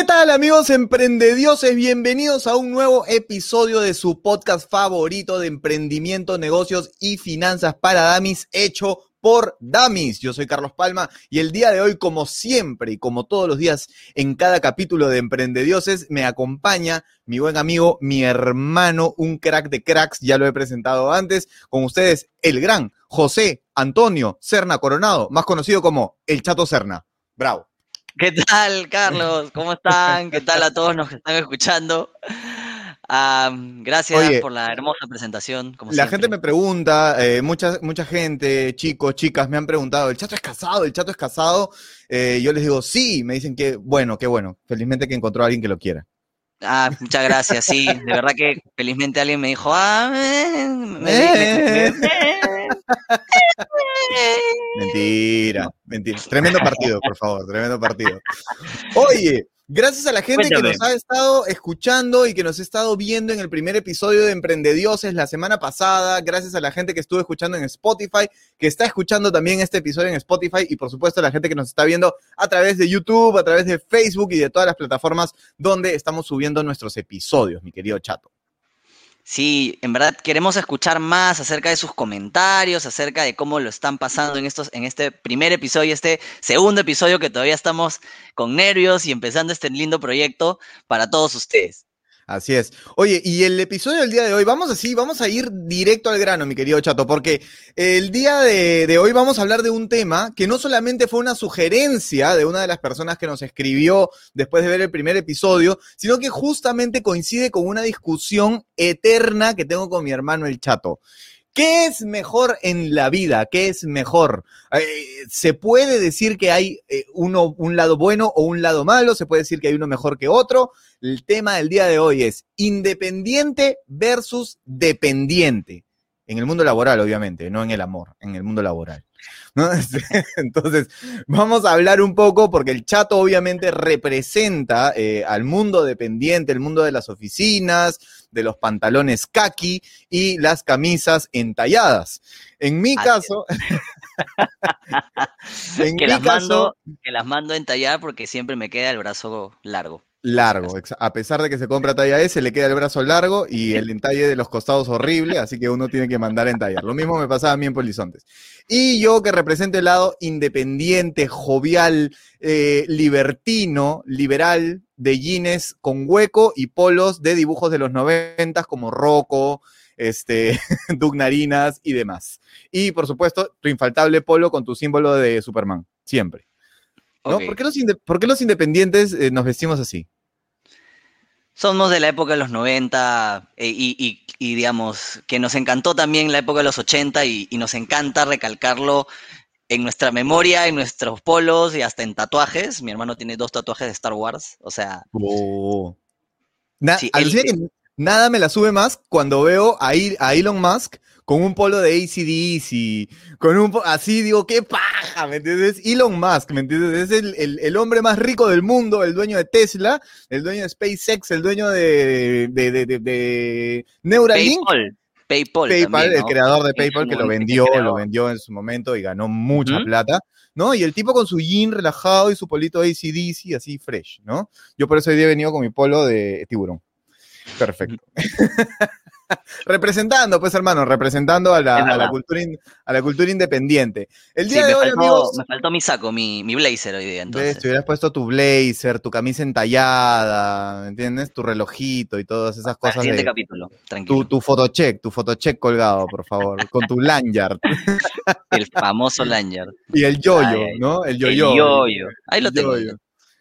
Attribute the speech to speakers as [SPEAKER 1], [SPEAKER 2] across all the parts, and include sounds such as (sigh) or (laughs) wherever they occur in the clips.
[SPEAKER 1] ¿Qué tal amigos emprendedioses? Bienvenidos a un nuevo episodio de su podcast favorito de emprendimiento, negocios y finanzas para Damis, hecho por Damis. Yo soy Carlos Palma y el día de hoy, como siempre y como todos los días en cada capítulo de Emprendedioses, me acompaña mi buen amigo, mi hermano, un crack de cracks, ya lo he presentado antes, con ustedes el gran José Antonio Serna Coronado, más conocido como el Chato Serna. Bravo.
[SPEAKER 2] ¿Qué tal, Carlos? ¿Cómo están? ¿Qué tal a todos los que están escuchando? gracias por la hermosa presentación.
[SPEAKER 1] la gente me pregunta, eh, mucha, mucha gente, chicos, chicas, me han preguntado, ¿el chato es casado? ¿El chato es casado? Eh, yo les digo, sí, me dicen que, bueno, qué bueno. Felizmente que encontró a alguien que lo quiera.
[SPEAKER 2] Ah, muchas gracias, sí. De verdad que felizmente alguien me dijo, ah, (laughs)
[SPEAKER 1] mentira, mentira. Tremendo partido, por favor, tremendo partido. Oye, Gracias a la gente que nos ha estado escuchando y que nos ha estado viendo en el primer episodio de Emprendedioses la semana pasada. Gracias a la gente que estuvo escuchando en Spotify, que está escuchando también este episodio en Spotify y por supuesto a la gente que nos está viendo a través de YouTube, a través de Facebook y de todas las plataformas donde estamos subiendo nuestros episodios, mi querido chato.
[SPEAKER 2] Sí, en verdad queremos escuchar más acerca de sus comentarios, acerca de cómo lo están pasando en estos, en este primer episodio, este segundo episodio que todavía estamos con nervios y empezando este lindo proyecto para todos ustedes.
[SPEAKER 1] Así es. Oye, y el episodio del día de hoy, vamos así, vamos a ir directo al grano, mi querido Chato, porque el día de, hoy vamos a hablar de un tema que no solamente fue una sugerencia de una de las personas que nos escribió después de ver el primer episodio, sino que justamente coincide con una discusión eterna que tengo con mi hermano el Chato. ¿Qué es mejor en la vida? ¿Qué es mejor? Eh, ¿Se puede decir que hay eh, uno, un lado bueno o un lado malo? ¿Se puede decir que hay uno mejor que otro? El tema del día de hoy es independiente versus dependiente. En el mundo laboral, obviamente, no en el amor, en el mundo laboral. (laughs) Entonces, vamos a hablar un poco, porque el chato obviamente representa eh, al mundo dependiente, el mundo de las oficinas, de los pantalones kaki y las camisas entalladas. En mi caso... (laughs)
[SPEAKER 2] en que, las Mando, que las mando entallar porque siempre me queda el brazo largo.
[SPEAKER 1] Largo, a pesar de que se compra talla S, le queda el brazo largo y el entalle de los costados horrible, así que uno tiene que mandar a entallar. Lo mismo me pasaba a mí en Polizontes. Y yo que represento el lado independiente, jovial, eh, libertino, liberal, de jeans con hueco y polos de dibujos de los noventas como Rocco, este, (laughs) Narinas y demás. Y por supuesto, tu infaltable polo con tu símbolo de Superman, siempre. ¿Por, qué los independientes eh, nos vestimos así?
[SPEAKER 2] Somos de la época de los 90 eh, y, digamos que nos encantó también la época de los 80 y, nos encanta recalcarlo en nuestra memoria, en nuestros polos y hasta en tatuajes. Mi hermano tiene dos tatuajes de Star Wars, o sea...
[SPEAKER 1] Oh. nada me la sube más cuando veo a Elon Musk con un polo de ACDC, con un así digo, qué paja, ¿me entiendes? Elon Musk, ¿me entiendes? Es el, hombre más rico del mundo, el dueño de Tesla, el dueño de SpaceX, el dueño de, de, Neuralink.
[SPEAKER 2] PayPal.
[SPEAKER 1] PayPal, el creador de PayPal que lo vendió, lo vendió en su momento y ganó mucha plata, ¿no? Y el tipo con su jean relajado y su polito ACDC así fresh, ¿no? Yo por eso hoy día he venido con mi polo de tiburón. Perfecto. (laughs) representando, pues hermano, representando a la, cultura, a la cultura independiente.
[SPEAKER 2] El día de hoy, amigos, me faltó mi saco, mi, blazer hoy día. Entonces.
[SPEAKER 1] Te hubieras puesto tu blazer, tu camisa entallada, ¿entiendes? Tu relojito y todas esas cosas. El
[SPEAKER 2] siguiente capítulo, tranquilo.
[SPEAKER 1] Tu, tu fotocheck, tu fotocheck colgado, por favor, con tu lanyard. (laughs)
[SPEAKER 2] el famoso lanyard.
[SPEAKER 1] Y el yoyo, ¿no? El yoyo.
[SPEAKER 2] El yoyo. Ahí lo tengo.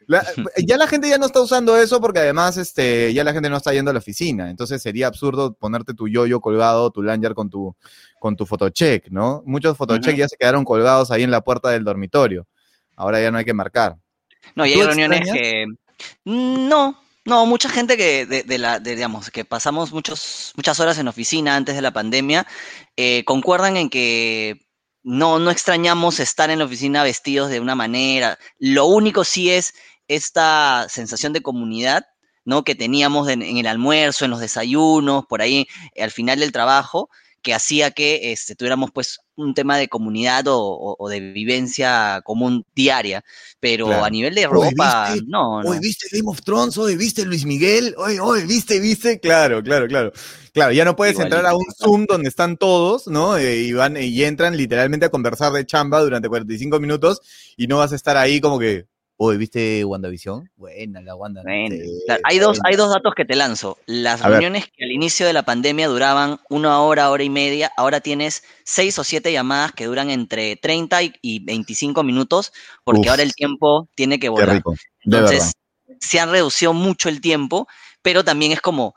[SPEAKER 2] (laughs)
[SPEAKER 1] ya la gente ya no está usando eso porque además este, ya la gente no está yendo a la oficina. Entonces sería absurdo ponerte tu yoyo colgado, tu lanyard con tu, con tu fotocheck, ¿no? Muchos fotocheck ya se quedaron colgados ahí en la puerta del dormitorio. Ahora ya no hay que marcar.
[SPEAKER 2] No, y hay reuniones que. No, no, mucha gente que de, la, digamos, que pasamos muchos, muchas horas en oficina antes de la pandemia, eh, concuerdan en que no, no extrañamos estar en la oficina vestidos de una manera. Lo único sí es esta sensación de comunidad, ¿no? Que teníamos en, el almuerzo, en los desayunos, por ahí, eh, al final del trabajo, que hacía que este, tuviéramos pues un tema de comunidad o, de vivencia común diaria, pero a nivel de ropa, no,
[SPEAKER 1] no. Hoy viste Game of Thrones, hoy viste Luis Miguel, hoy, hoy viste, viste, claro, claro, claro. Claro, ya no puedes entrar a un Zoom donde están todos, ¿no? Eh, y van y entran literalmente a conversar de chamba durante 45 minutos y no vas a estar ahí como que, Uy, ¿viste WandaVision? Buena la Wanda.
[SPEAKER 2] hay, dos, hay dos datos que te lanzo. Las reuniones que al inicio de la pandemia duraban una hora, hora y media, ahora tienes seis o siete llamadas que duran entre 30 y 25 minutos, porque ahora el tiempo tiene que volar. Entonces, se han reducido mucho el tiempo, pero también es como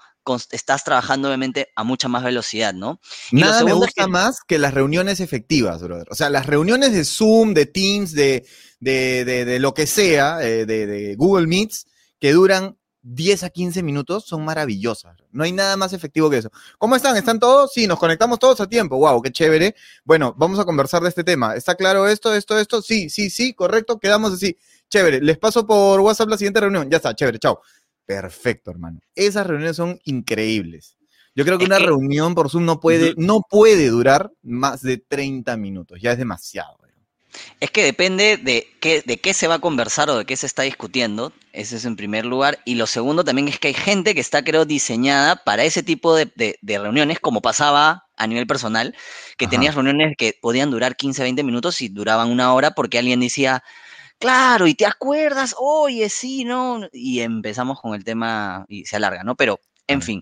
[SPEAKER 2] estás trabajando obviamente a mucha más velocidad, ¿no?
[SPEAKER 1] Nada me gusta más que las reuniones efectivas, brother. O sea, las reuniones de Zoom, de Teams, de, de, lo que sea, eh, de, Google Meets, que duran 10 a 15 minutos, son maravillosas. No hay nada más efectivo que eso. ¿Cómo están? ¿Están todos? Sí, nos conectamos todos a tiempo. Wow, qué chévere. Bueno, vamos a conversar de este tema. ¿Está claro esto, esto, esto? Sí, sí, sí, correcto. Quedamos así. Chévere. Les paso por WhatsApp la siguiente reunión. Ya está, chévere, chao. Perfecto, hermano. Esas reuniones son increíbles. Yo creo que una reunión por Zoom no puede, no puede durar más de 30 minutos, ya es demasiado.
[SPEAKER 2] Es que depende de qué, de qué se va a conversar o de qué se está discutiendo, ese es en primer lugar. Y lo segundo también es que hay gente que está, creo, diseñada para ese tipo de, reuniones, como pasaba a nivel personal, que tenías reuniones que podían durar 15, 20 minutos y duraban una hora porque alguien decía, claro, y te acuerdas, oye, sí, ¿no? Y empezamos con el tema y se alarga, ¿no? Pero, en fin.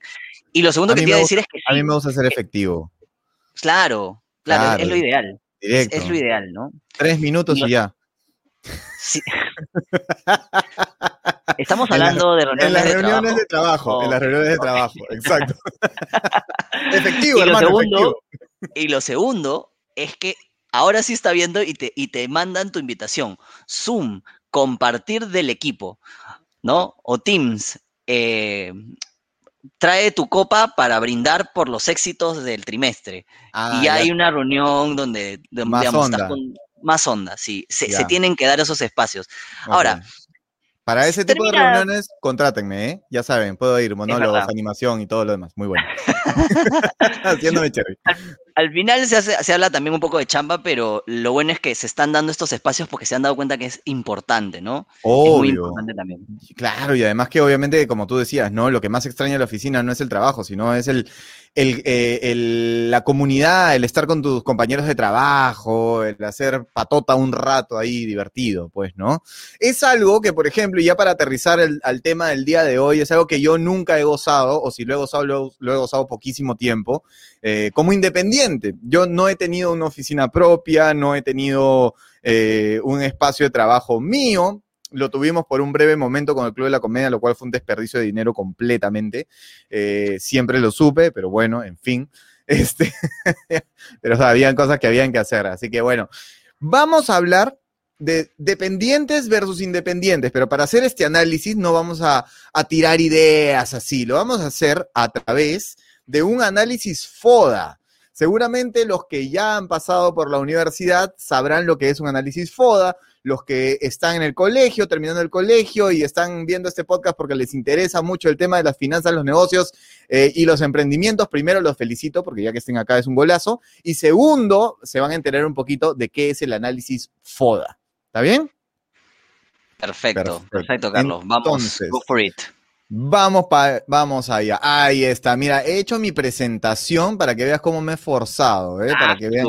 [SPEAKER 2] Y lo segundo que te iba a decir es que...
[SPEAKER 1] a mí me gusta ser efectivo.
[SPEAKER 2] Claro, claro, es lo ideal. Es, lo ideal, ¿no?
[SPEAKER 1] Tres minutos y, ya.
[SPEAKER 2] Sí. (laughs) Estamos hablando de reuniones,
[SPEAKER 1] en las reuniones de trabajo. En las reuniones de trabajo, exacto. (laughs) efectivo,
[SPEAKER 2] y
[SPEAKER 1] hermano,
[SPEAKER 2] lo segundo, Y lo segundo es que ahora sí está viendo y te, y te mandan tu invitación. Zoom, compartir del equipo, ¿no? O Teams, eh, trae tu copa para brindar por los éxitos del trimestre. Ah, y hay una reunión donde,
[SPEAKER 1] más onda.
[SPEAKER 2] más onda, sí. Se, tienen que dar esos espacios. Ahora,
[SPEAKER 1] para ese tipo de reuniones, contrátenme, ¿eh? Ya saben, puedo ir, monólogos, animación y todo lo demás. Muy bueno. (laughs) (laughs) Haciéndome cherry.
[SPEAKER 2] Al, final se, habla también un poco de chamba, pero lo bueno es que se están dando estos espacios porque se han dado cuenta que es importante, ¿no?
[SPEAKER 1] Obvio. Es muy importante también. Claro, y además que obviamente, como tú decías, ¿no? Lo que más extraña de la oficina no es el trabajo, sino es el, eh, el, la comunidad, el estar con tus compañeros de trabajo, el hacer patota un rato ahí divertido, pues, ¿no? Es algo que, por ejemplo, y ya para aterrizar el, al tema del día de hoy, es algo que yo nunca he gozado, o si lo he gozado, lo, he gozado poquísimo tiempo, eh, como independiente. Yo no he tenido una oficina propia, no he tenido eh, un espacio de trabajo mío, lo tuvimos por un breve momento con el Club de la Comedia, lo cual fue un desperdicio de dinero completamente. Eh, siempre lo supe, pero bueno, en fin. (laughs) Este, pero o cosas que habían que hacer. Así que bueno, vamos a hablar de dependientes versus independientes, pero para hacer este análisis no vamos a, a tirar ideas así, lo vamos a hacer a través de un análisis FODA. Seguramente los que ya han pasado por la universidad sabrán lo que es un análisis FODA los que están en el colegio, terminando el colegio y están viendo este podcast porque les interesa mucho el tema de las finanzas, los negocios eh, y los emprendimientos, primero los felicito porque ya que estén acá es un golazo. Y segundo, se van a enterar un poquito de qué es el análisis FODA. ¿Está bien?
[SPEAKER 2] Perfecto, perfecto, Carlos. Vamos, go for it.
[SPEAKER 1] Vamos, vamos allá. Ahí está. Mira, he hecho mi presentación para que veas cómo me he forzado, ¿eh? para que vean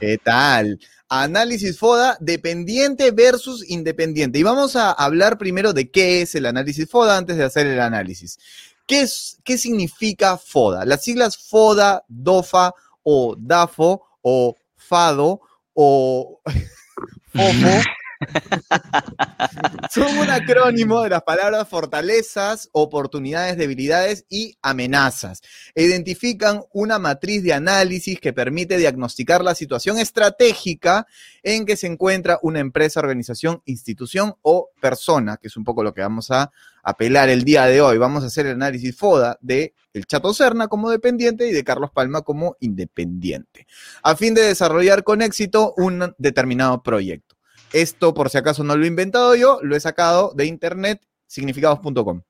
[SPEAKER 1] qué tal. Análisis FODA, dependiente versus independiente. Y vamos a hablar primero de qué es el análisis FODA antes de hacer el análisis. ¿Qué, es, qué significa FODA? Las siglas FODA, DOFA o DAFO o FADO o (laughs) FOFO (laughs) (laughs) Son un acrónimo de las palabras fortalezas, oportunidades, debilidades y amenazas. Identifican una matriz de análisis que permite diagnosticar la situación estratégica en que se encuentra una empresa, organización, institución o persona, que es un poco lo que vamos a apelar el día de hoy. Vamos a hacer el análisis FODA de el Chato Serna como dependiente y de Carlos Palma como independiente, a fin de desarrollar con éxito un determinado proyecto. Esto, por si acaso no lo he inventado yo, lo he sacado de internet, significados.com.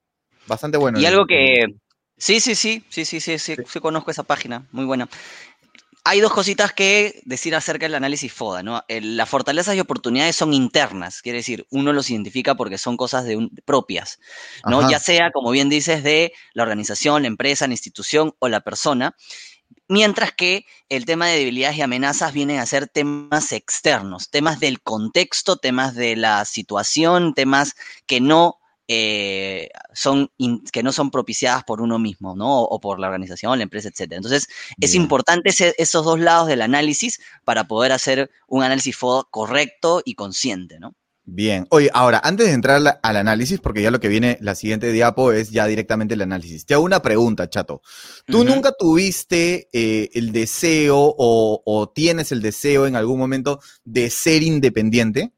[SPEAKER 1] Bastante bueno.
[SPEAKER 2] Y algo que... Sí, sí, sí, sí, sí, sí, sí, sí, conozco esa página, muy buena. hay dos cositas que decir acerca del análisis FODA, ¿no? las fortalezas y oportunidades son internas, quiere decir, uno los identifica porque son cosas de propias, ¿no? Ya sea, como bien dices, de la organización, la empresa, la institución o la persona. Mientras que el tema de debilidades y amenazas vienen a ser temas externos, temas del contexto, temas de la situación, temas que no eh, son que no son propiciadas por uno mismo, ¿no? O, por la organización, la empresa, etc. Entonces, es importante esos dos lados del análisis para poder hacer un análisis correcto y consciente, ¿no?
[SPEAKER 1] Bien. Oye, ahora, antes de entrar al análisis, porque ya lo que viene, la siguiente diapo es ya directamente el análisis. Te hago una pregunta, chato. ¿Tú nunca tuviste eh, el deseo o, o, tienes el deseo en algún momento de ser independiente?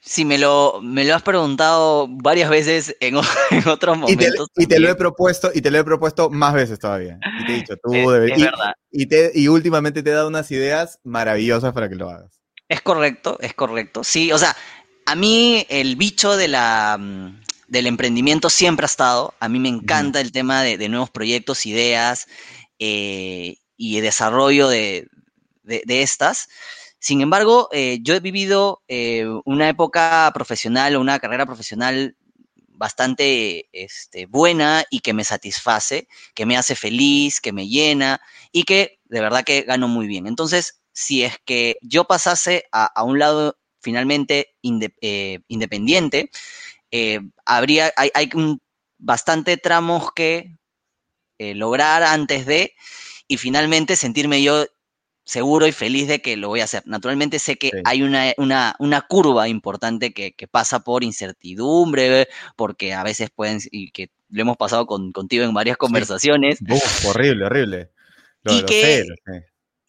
[SPEAKER 2] Sí, me lo, me lo has preguntado varias veces en, (laughs) otros momentos.
[SPEAKER 1] Y te, lo he propuesto, y te lo he propuesto más veces todavía. Y te he dicho, tú deberías. Y, y, últimamente te he dado unas ideas maravillosas para que lo hagas.
[SPEAKER 2] Es correcto, es correcto. Sí, o sea, a mí el bicho de la, mm, del emprendimiento siempre ha estado. A mí me encanta el tema de, nuevos proyectos, ideas eh, y desarrollo de, de estas. Sin embargo, eh, yo he vivido eh, una época profesional o una carrera profesional bastante este, buena y que me satisface, que me hace feliz, que me llena y que de verdad que gano muy bien. Entonces, si es que yo pasase a, un lado finalmente eh, independiente, habría, hay, hay bastante tramos que lograr antes de y finalmente sentirme yo seguro y feliz de que lo voy a hacer. Naturalmente sé que hay una, una, curva importante que, pasa por incertidumbre, porque a veces pueden, y que lo hemos pasado contigo en varias conversaciones.
[SPEAKER 1] horrible, horrible.
[SPEAKER 2] y, que,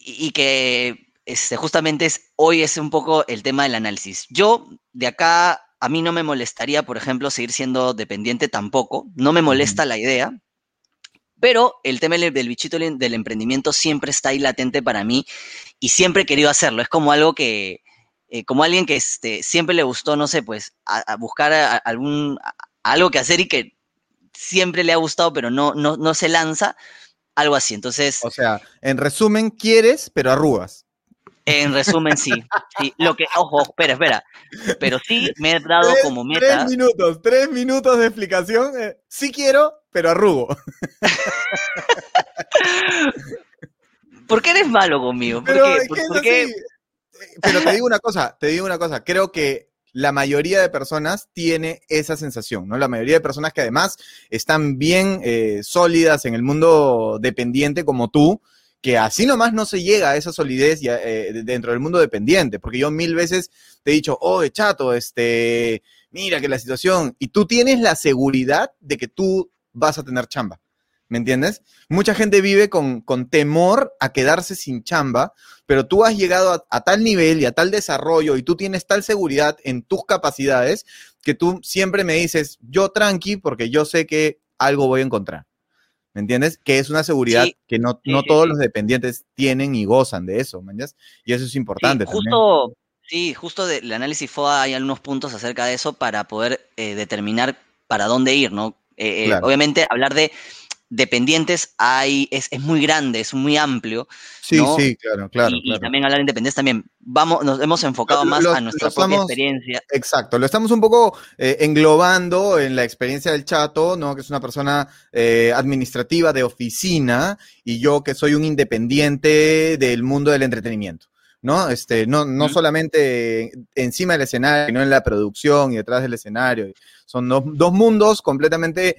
[SPEAKER 2] y, que este, justamente es, hoy es un poco el tema del análisis. Yo de acá, a mí no me molestaría, por ejemplo, seguir siendo dependiente tampoco, no me molesta la idea, pero el tema del bichito del emprendimiento siempre está ahí latente para mí y siempre he querido hacerlo. Es como algo que, eh, como alguien que este, siempre le gustó, no sé, pues, a, buscar algún, algo que hacer y que siempre le ha gustado, pero no, no, no se lanza, algo así. Entonces.
[SPEAKER 1] O sea, en resumen, quieres, pero arrugas.
[SPEAKER 2] En resumen, sí. sí. Lo que, ojo, espera, espera. Pero sí me he dado como meta.
[SPEAKER 1] Tres minutos, tres minutos de explicación. Eh, sí quiero, pero arrugo. (laughs)
[SPEAKER 2] ¿Por qué eres malo conmigo? ¿Por
[SPEAKER 1] qué? Pero te digo una cosa, te digo una cosa. Creo que la mayoría de personas tiene esa sensación, ¿no? La mayoría de personas que además están bien eh, sólidas en el mundo dependiente como tú, que así nomás no se llega a esa solidez eh, dentro del mundo dependiente, porque yo mil veces te he dicho, oh, chato, este, mira que la situación, y tú tienes la seguridad de que tú vas a tener chamba. ¿Me entiendes? Mucha gente vive con, temor a quedarse sin chamba, pero tú has llegado a, tal nivel y a tal desarrollo y tú tienes tal seguridad en tus capacidades que tú siempre me dices, yo tranqui, porque yo sé que algo voy a encontrar. ¿Me entiendes? Que es una seguridad que no, no todos los dependientes tienen y gozan de eso, ¿me entiendes? Y eso es importante.
[SPEAKER 2] justo, sí, justo del análisis FOA hay algunos puntos acerca de eso para poder eh, determinar para dónde ir, ¿no? Eh, eh, obviamente, hablar de dependientes hay, es, muy grande, es muy amplio.
[SPEAKER 1] Sí, sí, claro, claro
[SPEAKER 2] y, también hablar de independencia también. Vamos, nos hemos enfocado más a nuestra propia experiencia.
[SPEAKER 1] Exacto, lo estamos un poco eh, englobando en la experiencia del chato, ¿no? Que es una persona administrativa de oficina y yo que soy un independiente del mundo del entretenimiento. ¿no? Este, no, no solamente encima del escenario, sino en la producción y detrás del escenario. Son dos, mundos completamente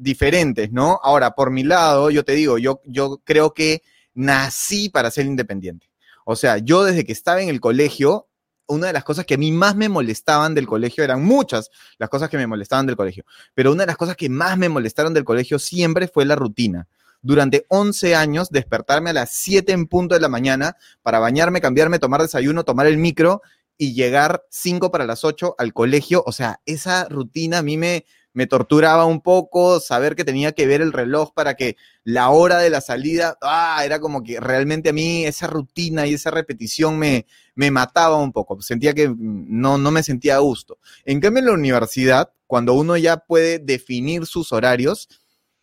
[SPEAKER 1] diferentes, ¿no? Ahora, por mi lado, yo te digo, yo, yo creo que nací para ser independiente. O sea, yo desde que estaba en el colegio, una de las cosas que a mí más me molestaban del colegio, eran muchas las cosas que me molestaban del colegio, pero una de las cosas que más me molestaron del colegio siempre fue la rutina. Durante 11 años, despertarme a las 7 en punto de la mañana para bañarme, cambiarme, tomar desayuno, tomar el micro y llegar 5 para las 8 al colegio. O sea, esa rutina a mí me, me torturaba un poco, saber que tenía que ver el reloj para que la hora de la salida, ah, era como que realmente a mí esa rutina y esa repetición me, me mataba un poco, sentía que no, no me sentía a gusto. En cambio, en la universidad, cuando uno ya puede definir sus horarios,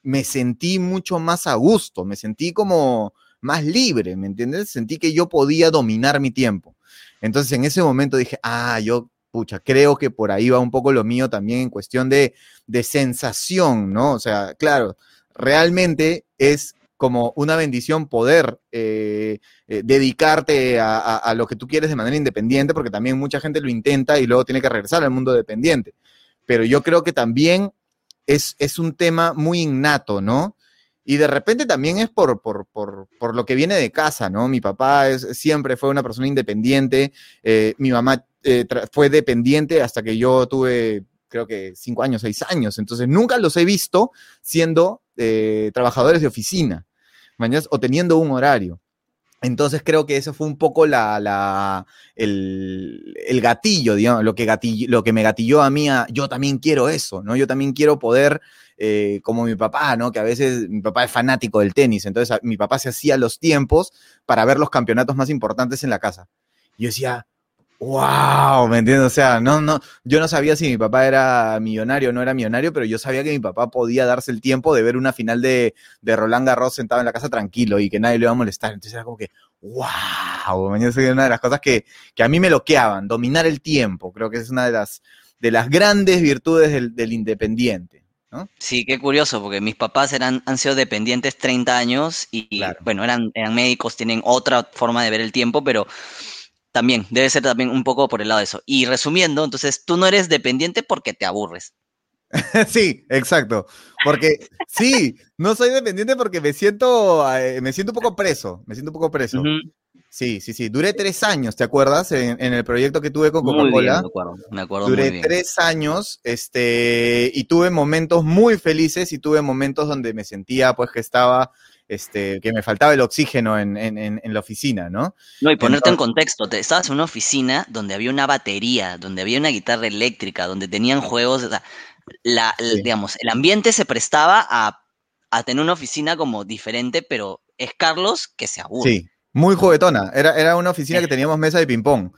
[SPEAKER 1] me sentí mucho más a gusto, me sentí como, más libre, ¿me entiendes? Sentí que yo podía dominar mi tiempo. Entonces en ese momento dije, ah, yo, pucha, creo que por ahí va un poco lo mío también en cuestión de, de sensación, ¿no? O sea, claro, realmente es como una bendición poder eh, eh, dedicarte a, lo que tú quieres de manera independiente, porque también mucha gente lo intenta y luego tiene que regresar al mundo dependiente. Pero yo creo que también es, es un tema muy innato, ¿no? Y de repente también es por, por, por, por lo que viene de casa, ¿no? Mi papá siempre fue una persona independiente, eh, mi mamá fue dependiente hasta que yo tuve creo que cinco años, seis años. Entonces, nunca los he visto siendo trabajadores de oficina o teniendo un horario. Entonces creo que eso fue un poco la, el, gatillo, digamos, lo que, lo que me gatilló a mí, a, yo también quiero eso, ¿no? Yo también quiero poder, eh, como mi papá, ¿no? Que a veces mi papá es fanático del tenis, entonces mi papá se hacía los tiempos para ver los campeonatos más importantes en la casa. Yo decía, wow, ¿me entiendes? O sea, no, no, yo no sabía si mi papá era millonario o no era millonario, pero yo sabía que mi papá podía darse el tiempo de ver una final de, de Roland Garros sentado en la casa tranquilo y que nadie le iba a molestar. Entonces era como que, wow, ¿me entiendes? Una de las cosas que, que a mí me loqueaban, dominar el tiempo, creo que es una de las, de las grandes virtudes del, del independiente. ¿No?
[SPEAKER 2] Sí, qué curioso, porque mis papás eran, han sido dependientes 30 años y, bueno, eran, eran médicos, tienen otra forma de ver el tiempo, pero también, debe ser también un poco por el lado de eso. Y resumiendo, entonces tú no eres dependiente porque te aburres. (laughs)
[SPEAKER 1] sí, exacto. Porque sí, no soy dependiente porque me siento, eh, me siento un poco preso, me siento un poco preso. Sí, sí, sí. Duré tres años, ¿te acuerdas? En, el proyecto que tuve con Coca-Cola.
[SPEAKER 2] Me acuerdo, me acuerdo.
[SPEAKER 1] Duré tres años, este, y tuve momentos muy felices y tuve momentos donde me sentía, pues, que estaba este, que me faltaba el oxígeno en, la oficina, ¿no?
[SPEAKER 2] No, y ponerte en contexto, te, estabas en una oficina donde había una batería, donde había una guitarra eléctrica, donde tenían juegos, la, digamos, el ambiente se prestaba a, tener una oficina como diferente, pero es Carlos que se aburre.
[SPEAKER 1] Sí, muy juguetona, era, era una oficina que teníamos mesa de ping-pong,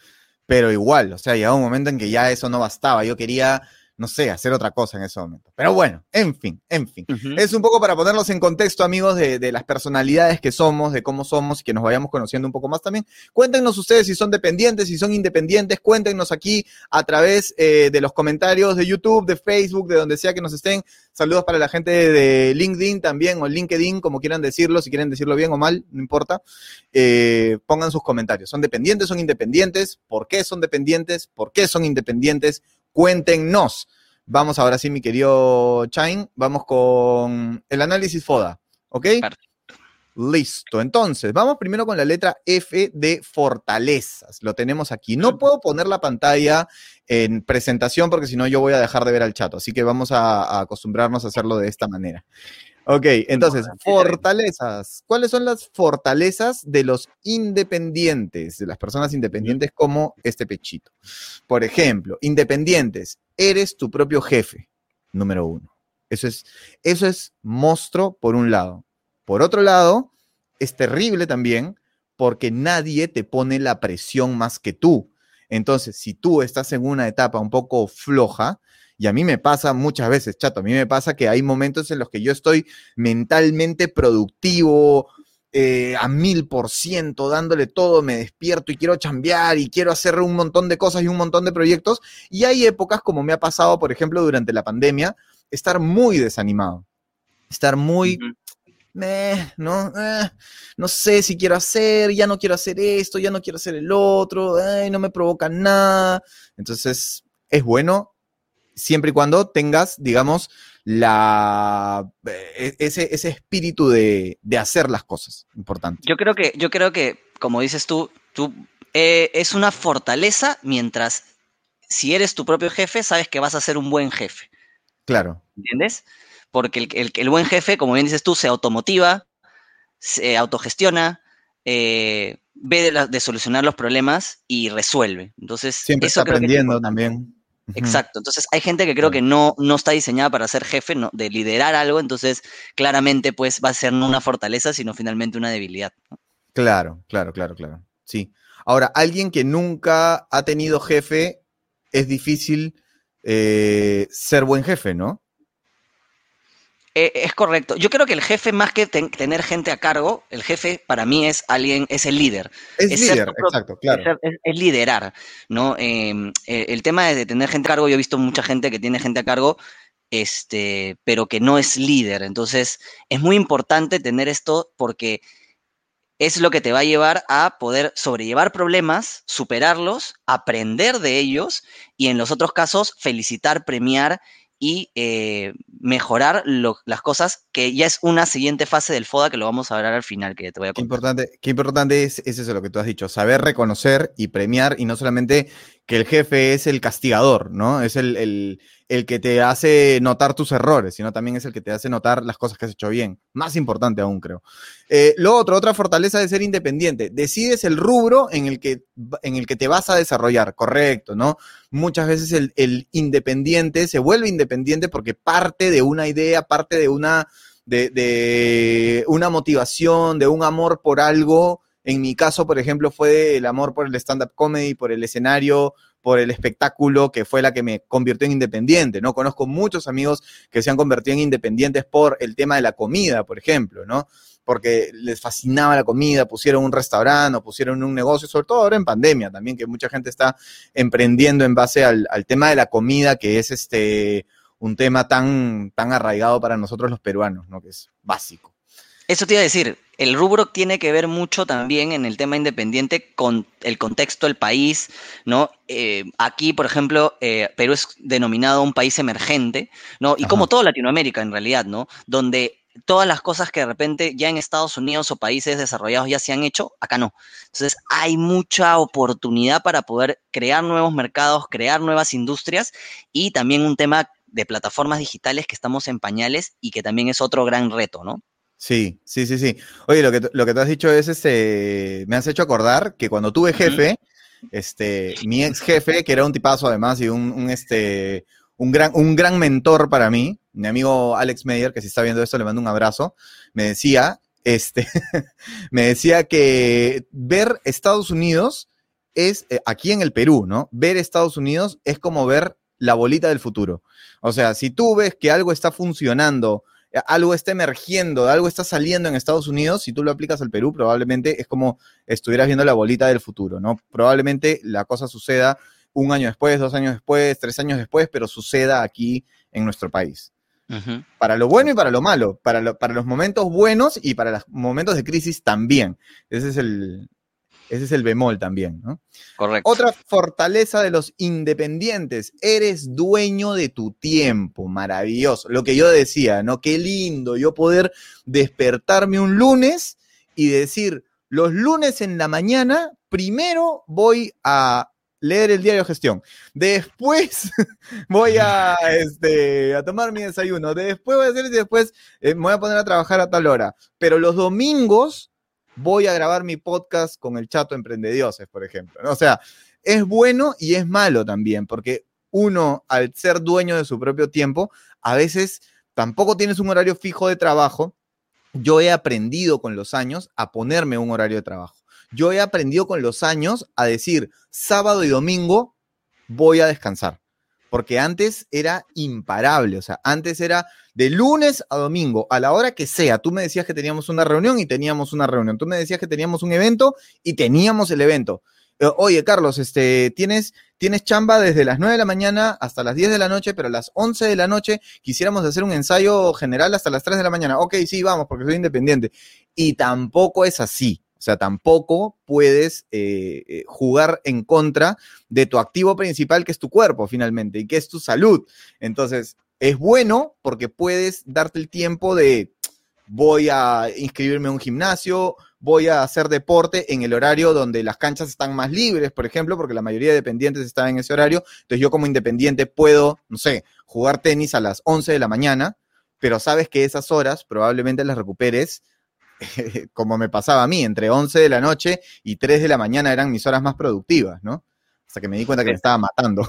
[SPEAKER 1] pero igual, o sea, llegaba un momento en que ya eso no bastaba, yo quería no sé, hacer otra cosa en ese momento. Pero bueno, en fin, en fin. Es un poco para ponerlos en contexto, amigos, de, las personalidades que somos, de cómo somos y que nos vayamos conociendo un poco más también. Cuéntenos ustedes si son dependientes, si son independientes, cuéntenos aquí a través eh, de los comentarios de YouTube, de Facebook, de donde sea que nos estén. Saludos para la gente de LinkedIn también, o LinkedIn, como quieran decirlo, si quieren decirlo bien o mal, no importa. Eh, pongan sus comentarios. ¿Son dependientes, son independientes? ¿Por qué son dependientes? ¿Por qué son independientes? Cuéntenos. Vamos ahora sí, mi querido Chain, vamos con el análisis FODA, ¿ok? Listo, entonces, vamos primero con la letra F de fortalezas. Lo tenemos aquí. No puedo poner la pantalla en presentación porque si no yo voy a dejar de ver al chato, así que vamos a acostumbrarnos a hacerlo de esta manera. Ok, entonces, fortalezas. ¿Cuáles son las fortalezas de los independientes, de las personas independientes como este pechito? Por ejemplo, independientes, eres tu propio jefe, número uno. Eso es, eso es monstruo por un lado. Por otro lado, es terrible también porque nadie te pone la presión más que tú. Entonces, si tú estás en una etapa un poco floja, y a mí me pasa muchas veces, chato, a mí me pasa que hay momentos en los que yo estoy mentalmente productivo, eh, a mil por ciento, dándole todo, me despierto y quiero chambear y quiero hacer un montón de cosas y un montón de proyectos. Y hay épocas, como me ha pasado, por ejemplo, durante la pandemia, estar muy desanimado, estar muy... ¿no? Eh, no sé si quiero hacer, ya no quiero hacer esto, ya no quiero hacer el otro, no me provoca nada. Entonces, es bueno siempre y cuando tengas, digamos, la, e, ese, ese espíritu de, hacer las cosas. Importante.
[SPEAKER 2] Yo creo que, yo creo que, como dices tú, tú eh, es una fortaleza mientras si eres tu propio jefe, sabes que vas a ser un buen jefe.
[SPEAKER 1] Claro.
[SPEAKER 2] ¿Entiendes? Porque el, buen jefe, como bien dices tú, se automotiva, se autogestiona, eh, ve de, solucionar los problemas y resuelve. Entonces,
[SPEAKER 1] siempre está aprendiendo también.
[SPEAKER 2] Exacto. Entonces, hay gente que creo que no, no está diseñada para ser jefe, no, de liderar algo, entonces claramente pues va a ser no una fortaleza, sino finalmente una debilidad.
[SPEAKER 1] Claro, claro, claro, claro. Sí. Ahora, alguien que nunca ha tenido jefe, es difícil eh, ser buen jefe, ¿no?
[SPEAKER 2] Eh, es correcto. Yo creo que el jefe, más que tener gente a cargo, el jefe para mí es alguien, es el líder.
[SPEAKER 1] Es, líder, exacto, claro.
[SPEAKER 2] Es, liderar, ¿no? Em, eh, el tema de tener gente a cargo, yo he visto mucha gente que tiene gente a cargo, este, pero que no es líder. Entonces, es muy importante tener esto porque es lo que te va a llevar a poder sobrellevar problemas, superarlos, aprender de ellos y en los otros casos felicitar, premiar y eh, mejorar las cosas, que ya es una siguiente fase del FODA que lo vamos a hablar al final, que te voy a
[SPEAKER 1] contar. Qué importante, qué importante es, es, eso lo que tú has dicho, saber reconocer y premiar y no solamente que el jefe es el castigador, ¿no? Es el, el, el, que te hace notar tus errores, sino también es el que te hace notar las cosas que has hecho bien. Más importante aún, creo. Eh, lo otro, otra fortaleza de ser independiente. Decides el rubro en el que, en el que te vas a desarrollar, correcto, ¿no? Muchas veces el, el independiente se vuelve independiente porque parte de una idea, parte de una, de, de una motivación, de un amor por algo en mi caso, por ejemplo, fue el amor por el stand-up comedy, por el escenario, por el espectáculo, que fue la que me convirtió en independiente, ¿no? Conozco muchos amigos que se han convertido en independientes por el tema de la comida, por ejemplo, ¿no? Porque les fascinaba la comida, pusieron un restaurante o pusieron un negocio, sobre todo ahora en pandemia también, que mucha gente está emprendiendo en base al, al tema de la comida, que es este un tema tan, tan arraigado para nosotros los peruanos, ¿no? Que es básico.
[SPEAKER 2] Eso te iba a decir, el rubro tiene que ver mucho también en el tema independiente con el contexto del país, ¿no? Eh, aquí, por ejemplo, eh, Perú es denominado un país emergente, ¿no? Y como toda Latinoamérica en realidad, ¿no? Donde todas las cosas que de repente ya en Estados Unidos o países desarrollados ya se han hecho, acá no. Entonces hay mucha oportunidad para poder crear nuevos mercados, crear nuevas industrias y también un tema de plataformas digitales que estamos en pañales y que también es otro gran reto, ¿no?
[SPEAKER 1] Sí, sí, sí, sí. Oye, lo que, lo que te has dicho es, este, me has hecho acordar que cuando tuve jefe, este, mi ex jefe, que era un tipazo además y un, este, un gran, un gran mentor para mí, mi amigo Alex Meyer, que si está viendo esto le mando un abrazo, me decía, este, (laughs) me decía que ver Estados Unidos es, eh, aquí en el Perú, ¿no? Ver Estados Unidos es como ver la bolita del futuro. O sea, si tú ves que algo está funcionando, algo está emergiendo, algo está saliendo en Estados Unidos, si tú lo aplicas al Perú, probablemente es como estuvieras viendo la bolita del futuro, ¿no? Probablemente la cosa suceda un año después, dos años después, tres años después, pero suceda aquí en nuestro país. Para lo bueno y para lo malo, para, para los momentos buenos y para los momentos de crisis también. Ese es el, ese es el bemol también, ¿no?
[SPEAKER 2] Correcto.
[SPEAKER 1] Otra fortaleza de los independientes, eres dueño de tu tiempo, maravilloso. Lo que yo decía, ¿no? Qué lindo yo poder despertarme un lunes y decir, los lunes en la mañana, primero voy a leer el diario de gestión. Después (laughs) voy a, este, a tomar mi desayuno. Después voy a hacer y después eh, me voy a poner a trabajar a tal hora. Pero los domingos voy a grabar mi podcast con el chato Emprendedioses, por ejemplo. O sea, es bueno y es malo también, porque uno, al ser dueño de su propio tiempo, a veces tampoco tienes un horario fijo de trabajo. Yo he aprendido con los años a ponerme un horario de trabajo. Yo he aprendido con los años a decir, sábado y domingo voy a descansar porque antes era imparable, o sea, antes era de lunes a domingo, a la hora que sea. Tú me decías que teníamos una reunión y teníamos una reunión. Tú me decías que teníamos un evento y teníamos el evento. Eh, oye, Carlos, este, tienes, tienes chamba desde las 9 de la mañana hasta las 10 de la noche, pero a las 11 de la noche quisiéramos hacer un ensayo general hasta las 3 de la mañana. Ok, sí, vamos, porque soy independiente. Y tampoco es así. O sea, tampoco puedes eh, eh, jugar en contra de tu activo principal, que es tu cuerpo finalmente, y que es tu salud. Entonces, es bueno porque puedes darte el tiempo de voy a inscribirme a un gimnasio, voy a hacer deporte en el horario donde las canchas están más libres, por ejemplo, porque la mayoría de dependientes están en ese horario. Entonces yo como independiente puedo, no sé, jugar tenis a las 11 de la mañana, pero sabes que esas horas probablemente las recuperes (laughs) como me pasaba a mí, entre 11 de la noche y 3 de la mañana eran mis horas más productivas, ¿no? Hasta que me di cuenta que me estaba matando.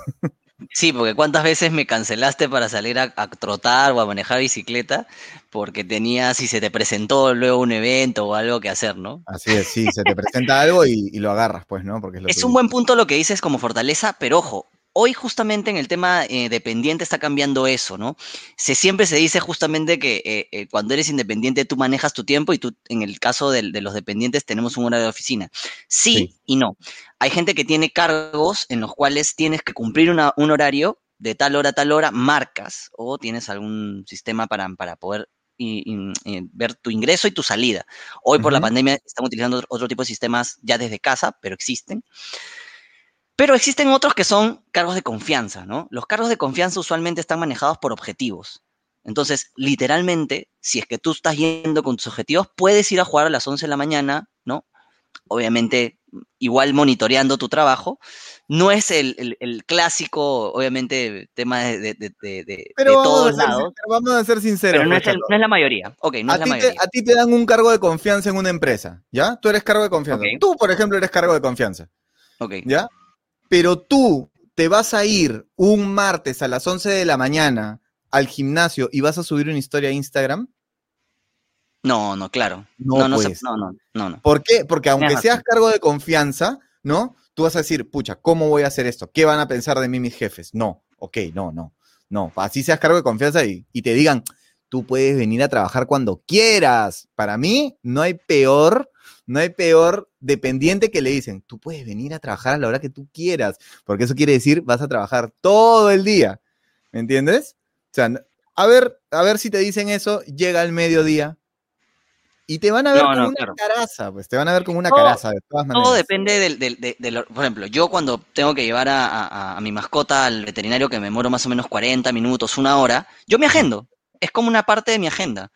[SPEAKER 2] Sí, porque cuántas veces me cancelaste para salir a, trotar o a manejar bicicleta porque tenías, si se te presentó luego un evento o algo que hacer, ¿no?
[SPEAKER 1] Así es, sí, se te presenta algo y, lo agarras, pues, ¿no?
[SPEAKER 2] Porque es, un buen punto lo que dices como fortaleza, pero ojo, hoy justamente en el tema eh, dependiente está cambiando eso, ¿no? Se, siempre se dice justamente que eh, eh, cuando eres independiente tú manejas tu tiempo y tú, en el caso de, los dependientes, tenemos un horario de oficina. Sí, y no. Hay gente que tiene cargos en los cuales tienes que cumplir un horario de tal hora a tal hora, marcas o tienes algún sistema para, para poder ver tu ingreso y tu salida. Hoy por la pandemia estamos utilizando otro tipo de sistemas ya desde casa, pero existen. Pero existen otros que son cargos de confianza, ¿no? Los cargos de confianza usualmente están manejados por objetivos. Entonces, literalmente, si es que tú estás yendo con tus objetivos, puedes ir a jugar a las 11 de la mañana, ¿no? Obviamente, igual monitoreando tu trabajo. No es el, clásico, obviamente, tema de, todos lados.
[SPEAKER 1] vamos a ser sinceros.
[SPEAKER 2] Pero no es, la mayoría. Ok, no
[SPEAKER 1] a
[SPEAKER 2] es la
[SPEAKER 1] mayoría. Te, a ti te dan un cargo de confianza en una empresa, ¿ya? Tú eres cargo de confianza. Tú, por ejemplo, eres cargo de confianza.
[SPEAKER 2] Ok.
[SPEAKER 1] ¿Ya? pero tú te vas a ir un martes a las 11 de la mañana al gimnasio y vas a subir una historia a Instagram?
[SPEAKER 2] No, no, claro.
[SPEAKER 1] No, no,
[SPEAKER 2] pues. no, no, no,
[SPEAKER 1] ¿Por qué? Porque aunque seas cargo de confianza, ¿no? Tú vas a decir, pucha, ¿cómo voy a hacer esto? ¿Qué van a pensar de mí mis jefes? No, ok, no, no, no. Así seas cargo de confianza y, y te digan, tú puedes venir a trabajar cuando quieras. Para mí, no hay peor no hay peor dependiente que le dicen, tú puedes venir a trabajar a la hora que tú quieras, porque eso quiere decir vas a trabajar todo el día. ¿Me entiendes? O sea, a ver, a ver si te dicen eso, llega el mediodía y te van a ver como una caraza, pues te van a ver como una caraza, de todas maneras.
[SPEAKER 2] Todo depende del, del, por ejemplo, yo cuando tengo que llevar a, a, mi mascota al veterinario que me muero más o menos 40 minutos, una hora, yo me agendo. Es como una parte de mi agenda.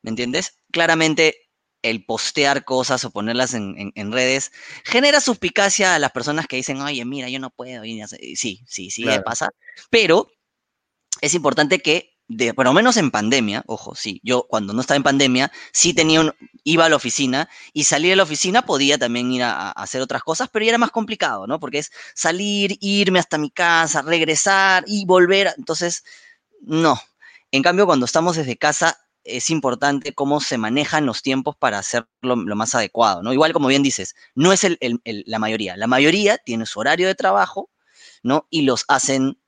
[SPEAKER 2] ¿Me entiendes? Claramente el postear cosas o ponerlas en, redes genera suspicacia a las personas que dicen, oye, mira, yo no puedo. sí, sí, sí, pasa. Pero es importante que, de, por lo menos en pandemia, ojo, sí, yo cuando no estaba en pandemia, sí tenía un, iba a la oficina y salir de la oficina podía también ir a, hacer otras cosas, pero ya era más complicado, ¿no? Porque es salir, irme hasta mi casa, regresar y volver. Entonces, no. En cambio, cuando estamos desde casa, es importante cómo se manejan los tiempos para hacerlo lo más adecuado, ¿no? Igual como bien dices, no es la mayoría. La mayoría tiene su horario de trabajo, ¿no? Y los hacen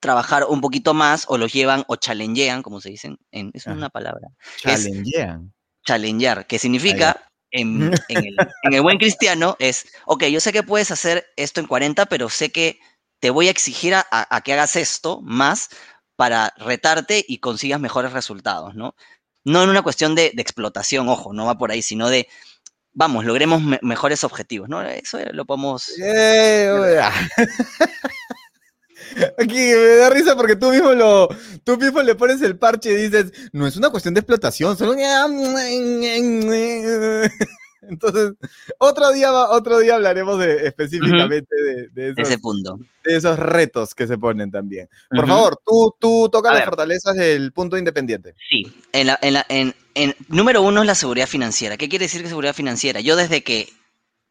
[SPEAKER 2] trabajar un poquito más o los llevan o challengean, como se dicen, en, es una palabra.
[SPEAKER 1] Challengean.
[SPEAKER 2] Challengear, que significa (laughs) en, el, buen cristiano es, ok, yo sé que puedes hacer esto en 40, pero sé que te voy a exigir a que hagas esto más para retarte y consigas mejores resultados, ¿no? No en una cuestión de, explotación, ojo, no va por ahí, sino de, vamos, logremos mejores objetivos, ¿no? Eso lo podemos...
[SPEAKER 1] Eh, (laughs) Aquí me da risa porque tú mismo lo, tú mismo le pones el parche y dices, no es una cuestión de explotación, solo (laughs) entonces, otro día, otro día hablaremos de, específicamente de,
[SPEAKER 2] esos, Ese punto.
[SPEAKER 1] de esos retos que se ponen también. Por favor, tú, tú tocas las fortalezas del punto independiente.
[SPEAKER 2] Sí, en, la, en, la, en, en, número uno es la seguridad financiera. ¿Qué quiere decir que seguridad financiera? Yo desde que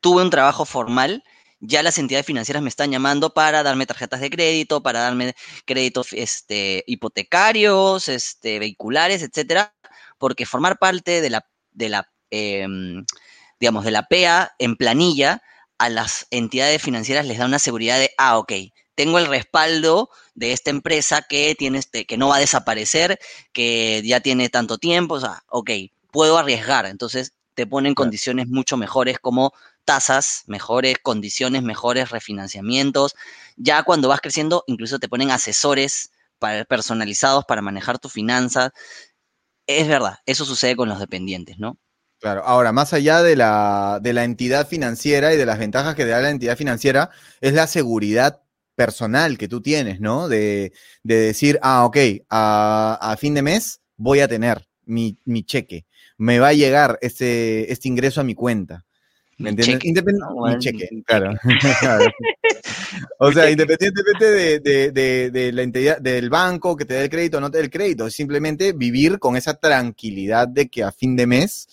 [SPEAKER 2] tuve un trabajo formal, ya las entidades financieras me están llamando para darme tarjetas de crédito, para darme créditos este, hipotecarios, este, vehiculares, etcétera, porque formar parte de la, de la em, digamos, de la PEA en planilla a las entidades financieras les da una seguridad de, ah, ok, tengo el respaldo de esta empresa que, tiene este, que no va a desaparecer, que ya tiene tanto tiempo, o sea, ok, puedo arriesgar. Entonces te ponen condiciones mucho mejores como tasas mejores, condiciones mejores, refinanciamientos. Ya cuando vas creciendo, incluso te ponen asesores para, personalizados para manejar tu finanzas. Es verdad, eso sucede con los dependientes, ¿no?
[SPEAKER 1] Claro, ahora, más allá de la, de la entidad financiera y de las ventajas que da la entidad financiera, es la seguridad personal que tú tienes, ¿no? De, de decir, ah, ok, a, fin de mes voy a tener mi, mi, cheque, me va a llegar este, este ingreso a mi cuenta. ¿Me entiendes? mi cheque, claro. o sea, independientemente de, de, de, la entidad, del banco que te dé el crédito o no te dé el crédito, es simplemente vivir con esa tranquilidad de que a fin de mes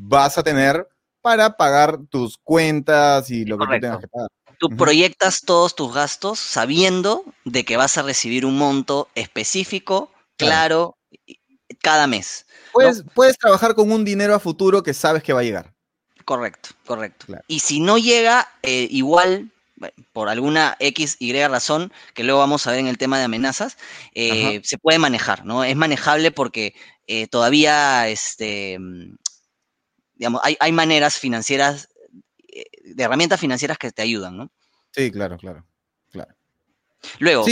[SPEAKER 1] vas a tener para pagar tus cuentas y lo que tú tengas que pagar.
[SPEAKER 2] Tú proyectas todos tus gastos sabiendo de que vas a recibir un monto específico, claro, cada mes.
[SPEAKER 1] Puedes, puedes trabajar con un dinero a futuro que sabes que va a llegar.
[SPEAKER 2] Correcto, correcto. Y si no llega, eh, igual por alguna X, Y razón, que luego vamos a ver en el tema de amenazas, eh, se puede manejar, ¿no? Es manejable porque eh, todavía, este, digamos, hay, hay maneras financieras, eh, de herramientas financieras que te ayudan, ¿no?
[SPEAKER 1] Sí, claro, claro, claro.
[SPEAKER 2] Luego,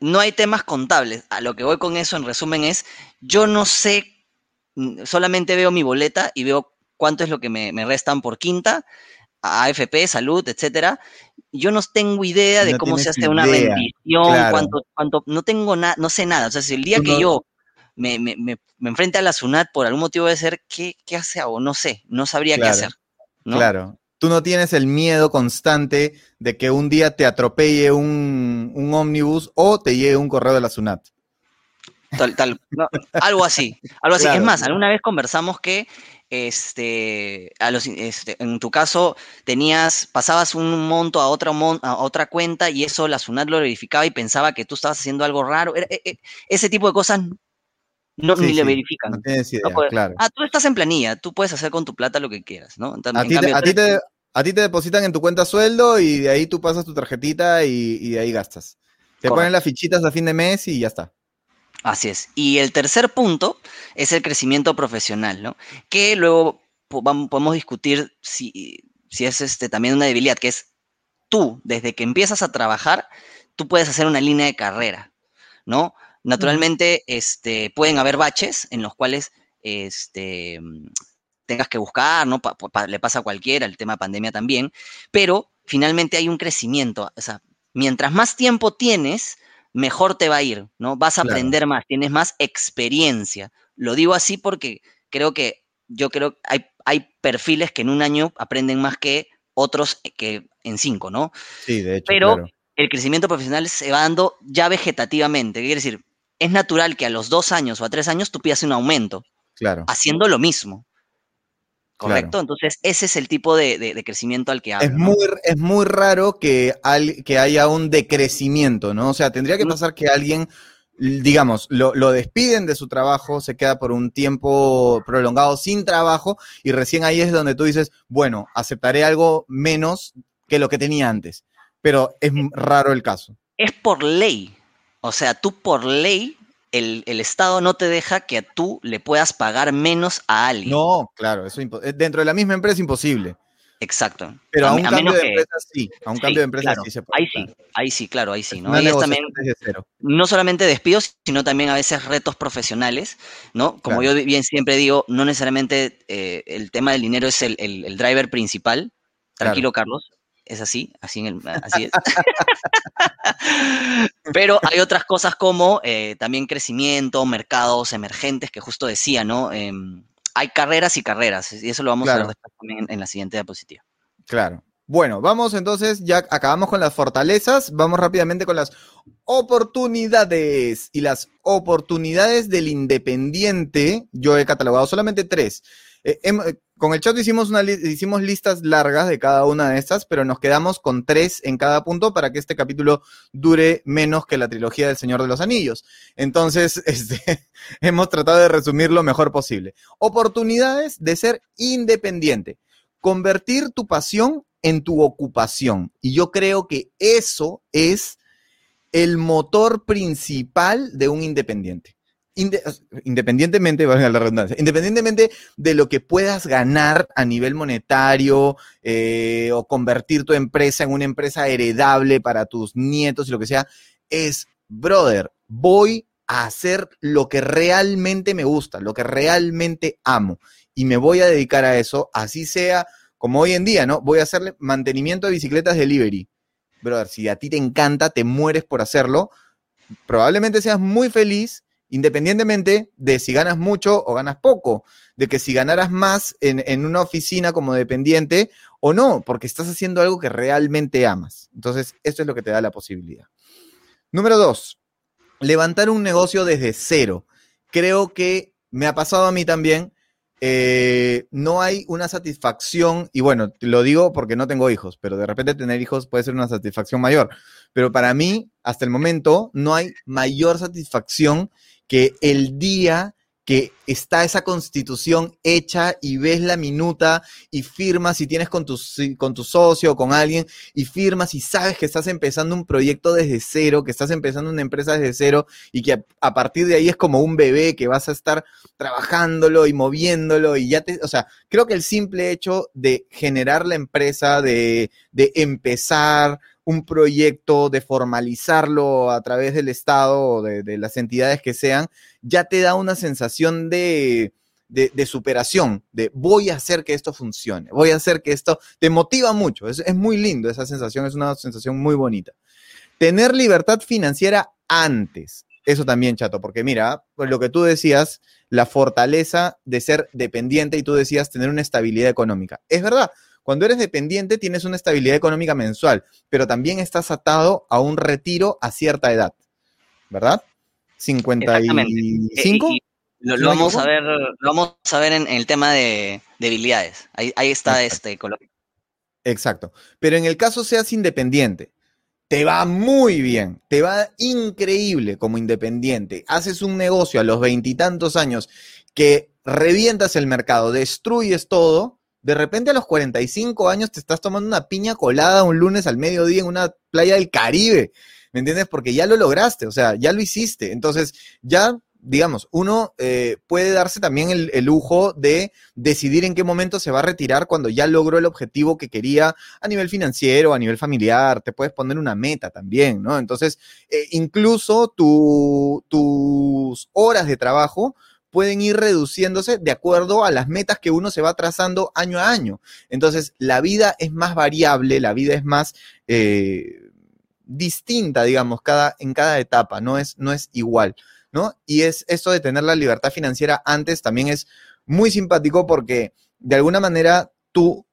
[SPEAKER 2] no hay temas contables. A lo que voy con eso, en resumen, es, yo no sé, mm, solamente veo mi boleta y veo cuánto es lo que me, restan por quinta, AFP, salud, etcétera. Yo no tengo idea de cómo se hace una rendición, cuánto, cuánto, no tengo nada, no sé nada. O sea, si el día que yo me, me, me, enfrente a la SUNAT por algún motivo de ser, ¿qué, qué hace o No sé, no sabría qué hacer.
[SPEAKER 1] Claro. Tú no tienes el miedo constante de que un día te atropelle un, un ómnibus o te llegue un correo de la SUNAT.
[SPEAKER 2] Tal, tal, algo así, algo así. es más, alguna vez conversamos que este, a los, este, en tu caso tenías, pasabas un monto a otra, a otra cuenta y eso la SUNAT lo verificaba y pensaba que tú estabas haciendo algo raro. E, e, ese tipo de cosas no, ni le verifican. No
[SPEAKER 1] tienes idea, claro.
[SPEAKER 2] Ah, tú estás en planilla, tú puedes hacer con tu plata lo que quieras, ¿no?
[SPEAKER 1] a, ti te, a, ti te, depositan en tu cuenta sueldo y de ahí tú pasas tu tarjetita y, de ahí gastas. Te ponen las fichitas a fin de mes y ya está.
[SPEAKER 2] Así es. Y el tercer punto es el crecimiento profesional, ¿no? Que luego podemos discutir si, si es este, también una debilidad, que es tú, desde que empiezas a trabajar, tú puedes hacer una línea de carrera, ¿no? Naturalmente, este, pueden haber baches en los cuales este, tengas que buscar, ¿no? le pasa a cualquiera, el tema de pandemia también, pero finalmente hay un crecimiento. O sea, mientras más tiempo tienes, mejor te va a ir, ¿no? Vas a aprender más, tienes más experiencia. Lo digo así porque creo que yo creo que hay, hay perfiles que en un año aprenden más que otros que en cinco, ¿no?
[SPEAKER 1] Sí, de hecho.
[SPEAKER 2] Pero el crecimiento profesional se va dando ya vegetativamente. ¿Qué quiere decir? Es natural que a los dos años o a tres años tú pidas un aumento.
[SPEAKER 1] Claro.
[SPEAKER 2] Haciendo lo mismo. ¿Correcto? Entonces, ese es el tipo de, crecimiento al que hablo.
[SPEAKER 1] Es, muy, es muy raro que, que haya un decrecimiento, ¿no? O sea, tendría que pasar que alguien, digamos, lo, despiden de su trabajo, se queda por un tiempo prolongado sin trabajo y recién ahí es donde tú dices, bueno, aceptaré algo menos que lo que tenía antes. Pero es raro el caso.
[SPEAKER 2] Es por ley. O sea, tú por ley el, Estado no te deja que tú le puedas pagar menos a alguien.
[SPEAKER 1] No, claro, eso eh, dentro de la misma empresa es imposible.
[SPEAKER 2] Exacto.
[SPEAKER 1] Pero a, un cambio de empresa sí, a un cambio de empresa sí se puede.
[SPEAKER 2] Ahí sí, ahí sí, claro, ahí sí, ¿no? también, no solamente despidos, sino también a veces retos profesionales, ¿no? Como yo bien siempre digo, no necesariamente eh, el tema del dinero es el, driver principal. Tranquilo, Carlos es así, así, en así es. (laughs) Pero hay otras cosas como eh, también crecimiento, mercados emergentes, que justo decía, ¿no? Em, hay carreras y carreras, y eso lo vamos a ver después también en, la siguiente diapositiva.
[SPEAKER 1] Claro. Bueno, vamos entonces, ya acabamos con las fortalezas, vamos rápidamente con las oportunidades. Y las oportunidades del independiente, yo he catalogado solamente tres. Eh, con el chat hicimos, una, hicimos listas largas de cada una de estas, pero nos quedamos con tres en cada punto para que este capítulo dure menos que la trilogía del Señor de los Anillos. Entonces, (laughs) este, hemos tratado de resumir lo mejor posible. Oportunidades de ser independiente. Convertir tu pasión en tu ocupación. Y yo creo que eso es el motor principal de un independiente independientemente, independientemente de lo que puedas ganar a nivel monetario eh, o convertir tu empresa en una empresa heredable para tus nietos y lo que sea, es, brother, voy a hacer lo que realmente me gusta, lo que realmente amo y me voy a dedicar a eso, así sea como hoy en día, ¿no? Voy a hacerle mantenimiento de bicicletas delivery. Brother, si a ti te encanta, te mueres por hacerlo, probablemente seas muy feliz independientemente de si ganas mucho o ganas poco, de que si ganaras más en, una oficina como dependiente o no, porque estás haciendo algo que realmente amas. Entonces, eso es lo que te da la posibilidad. Número dos, levantar un negocio desde cero. Creo que me ha pasado a mí también. Eh, no hay una satisfacción, y bueno, lo digo porque no tengo hijos, pero de repente tener hijos puede ser una satisfacción mayor. Pero para mí, hasta el momento, no hay mayor satisfacción que el día que está esa constitución hecha y ves la minuta y firmas si tienes con tu, con tu socio o con alguien y firmas y sabes que estás empezando un proyecto desde cero, que estás empezando una empresa desde cero y que a, partir de ahí es como un bebé que vas a estar trabajándolo y moviéndolo y ya te, o sea, creo que el simple hecho de generar la empresa, de, de empezar, un proyecto, de formalizarlo a través del Estado o de, las entidades que sean, ya te da una sensación de, superación, de voy a hacer que esto funcione, voy a hacer que esto te motiva mucho, es, es muy lindo esa sensación, es una sensación muy bonita. Tener libertad financiera antes, eso también, chato, porque mira, pues lo que tú decías, la fortaleza de ser dependiente y tú decías tener una estabilidad económica. Es verdad, cuando eres dependiente tienes una estabilidad económica mensual, pero también estás atado a un retiro a cierta edad, ¿verdad? 55.
[SPEAKER 2] Eh, lo, lo, vamos a ver, lo vamos a ver en, el tema de debilidades. Ahí, está este color.
[SPEAKER 1] Exacto. Pero en el caso seas independiente, te va muy bien, te va increíble como independiente. Haces un negocio a los veintitantos años que revientas el mercado, destruyes todo de repente a los 45 años te estás tomando una piña colada un lunes al mediodía en una playa del Caribe, ¿me entiendes? Porque ya lo lograste, o sea, ya lo hiciste. Entonces, ya, digamos, uno eh, puede darse también el, lujo de decidir en qué momento se va a retirar cuando ya logró el objetivo que quería a nivel financiero, a nivel familiar, te puedes poner una meta también, ¿no? Entonces, eh, incluso tus horas de trabajo pueden ir reduciéndose de acuerdo a las metas que uno se va trazando año a año. Entonces, la vida es más variable, la vida es más eh, distinta, digamos, cada, en cada etapa, no es, no es igual, ¿no? Y es esto de tener la libertad financiera antes también es muy simpático porque de alguna manera tú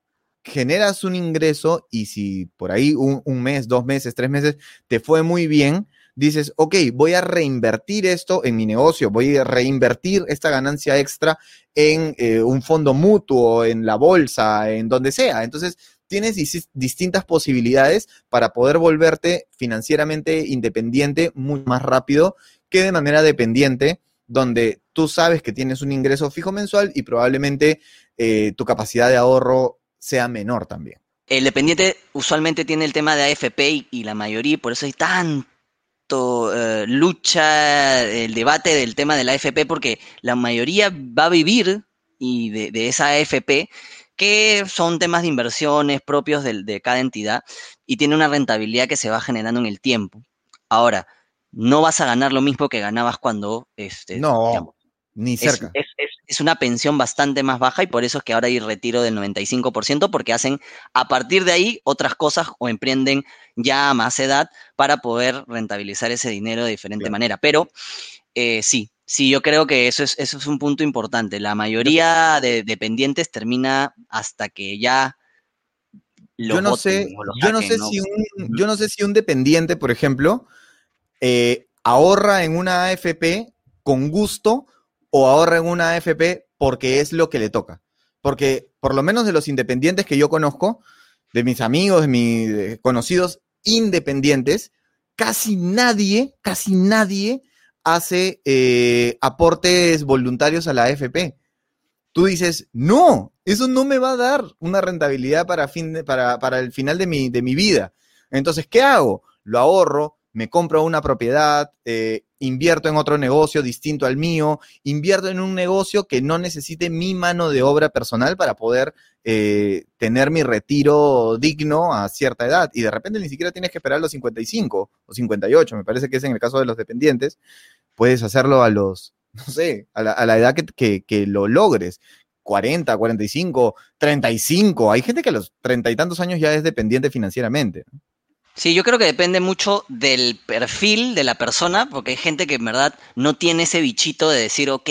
[SPEAKER 1] generas un ingreso y si por ahí un, un mes, dos meses, tres meses te fue muy bien, dices, ok, voy a reinvertir esto en mi negocio, voy a reinvertir esta ganancia extra en eh, un fondo mutuo, en la bolsa, en donde sea. Entonces, tienes distintas posibilidades para poder volverte financieramente independiente muy más rápido que de manera dependiente, donde tú sabes que tienes un ingreso fijo mensual y probablemente eh, tu capacidad de ahorro sea menor también.
[SPEAKER 2] El dependiente usualmente tiene el tema de AFP y, la mayoría, por eso hay tan eh, lucha, el debate del tema de la AFP, porque la mayoría va a vivir y de, esa AFP, que son temas de inversiones propios de, cada entidad y tiene una rentabilidad que se va generando en el tiempo. Ahora, no vas a ganar lo mismo que ganabas cuando este,
[SPEAKER 1] no. Ni cerca.
[SPEAKER 2] Es, una pensión bastante más baja y por eso es que ahora hay retiro del 95% porque hacen a partir de ahí otras cosas o emprenden ya a más edad para poder rentabilizar ese dinero de diferente manera. Pero eh, sí, sí, yo creo que eso es, eso es un punto importante. La mayoría de dependientes termina hasta que ya...
[SPEAKER 1] yo no sé, yo no sé si un, yo no sé si un dependiente, por ejemplo, eh, ahorra en una AFP con gusto o ahorra en una AFP porque es lo que le toca. Porque por lo menos de los independientes que yo conozco, de mis amigos, de mis conocidos independientes, casi nadie, casi nadie hace eh, aportes voluntarios a la AFP. Tú dices, no, eso no me va a dar una rentabilidad para, fin para, para el final de mi, de mi vida. Entonces, ¿qué hago? Lo ahorro, me compro una propiedad, eh, invierto en otro negocio distinto al mío, invierto en un negocio que no necesite mi mano de obra personal para poder eh, tener mi retiro digno a cierta edad. Y de repente ni siquiera tienes que esperar a los 55 o 58, me parece que es en el caso de los dependientes. Puedes hacerlo a los, no sé, a la, edad que, que, lo logres. 40, 45, 35. Hay gente que a los treinta y tantos años ya es dependiente financieramente.
[SPEAKER 2] Sí, yo creo que depende mucho del perfil de la persona, porque hay gente que en verdad no tiene ese bichito de decir, ok,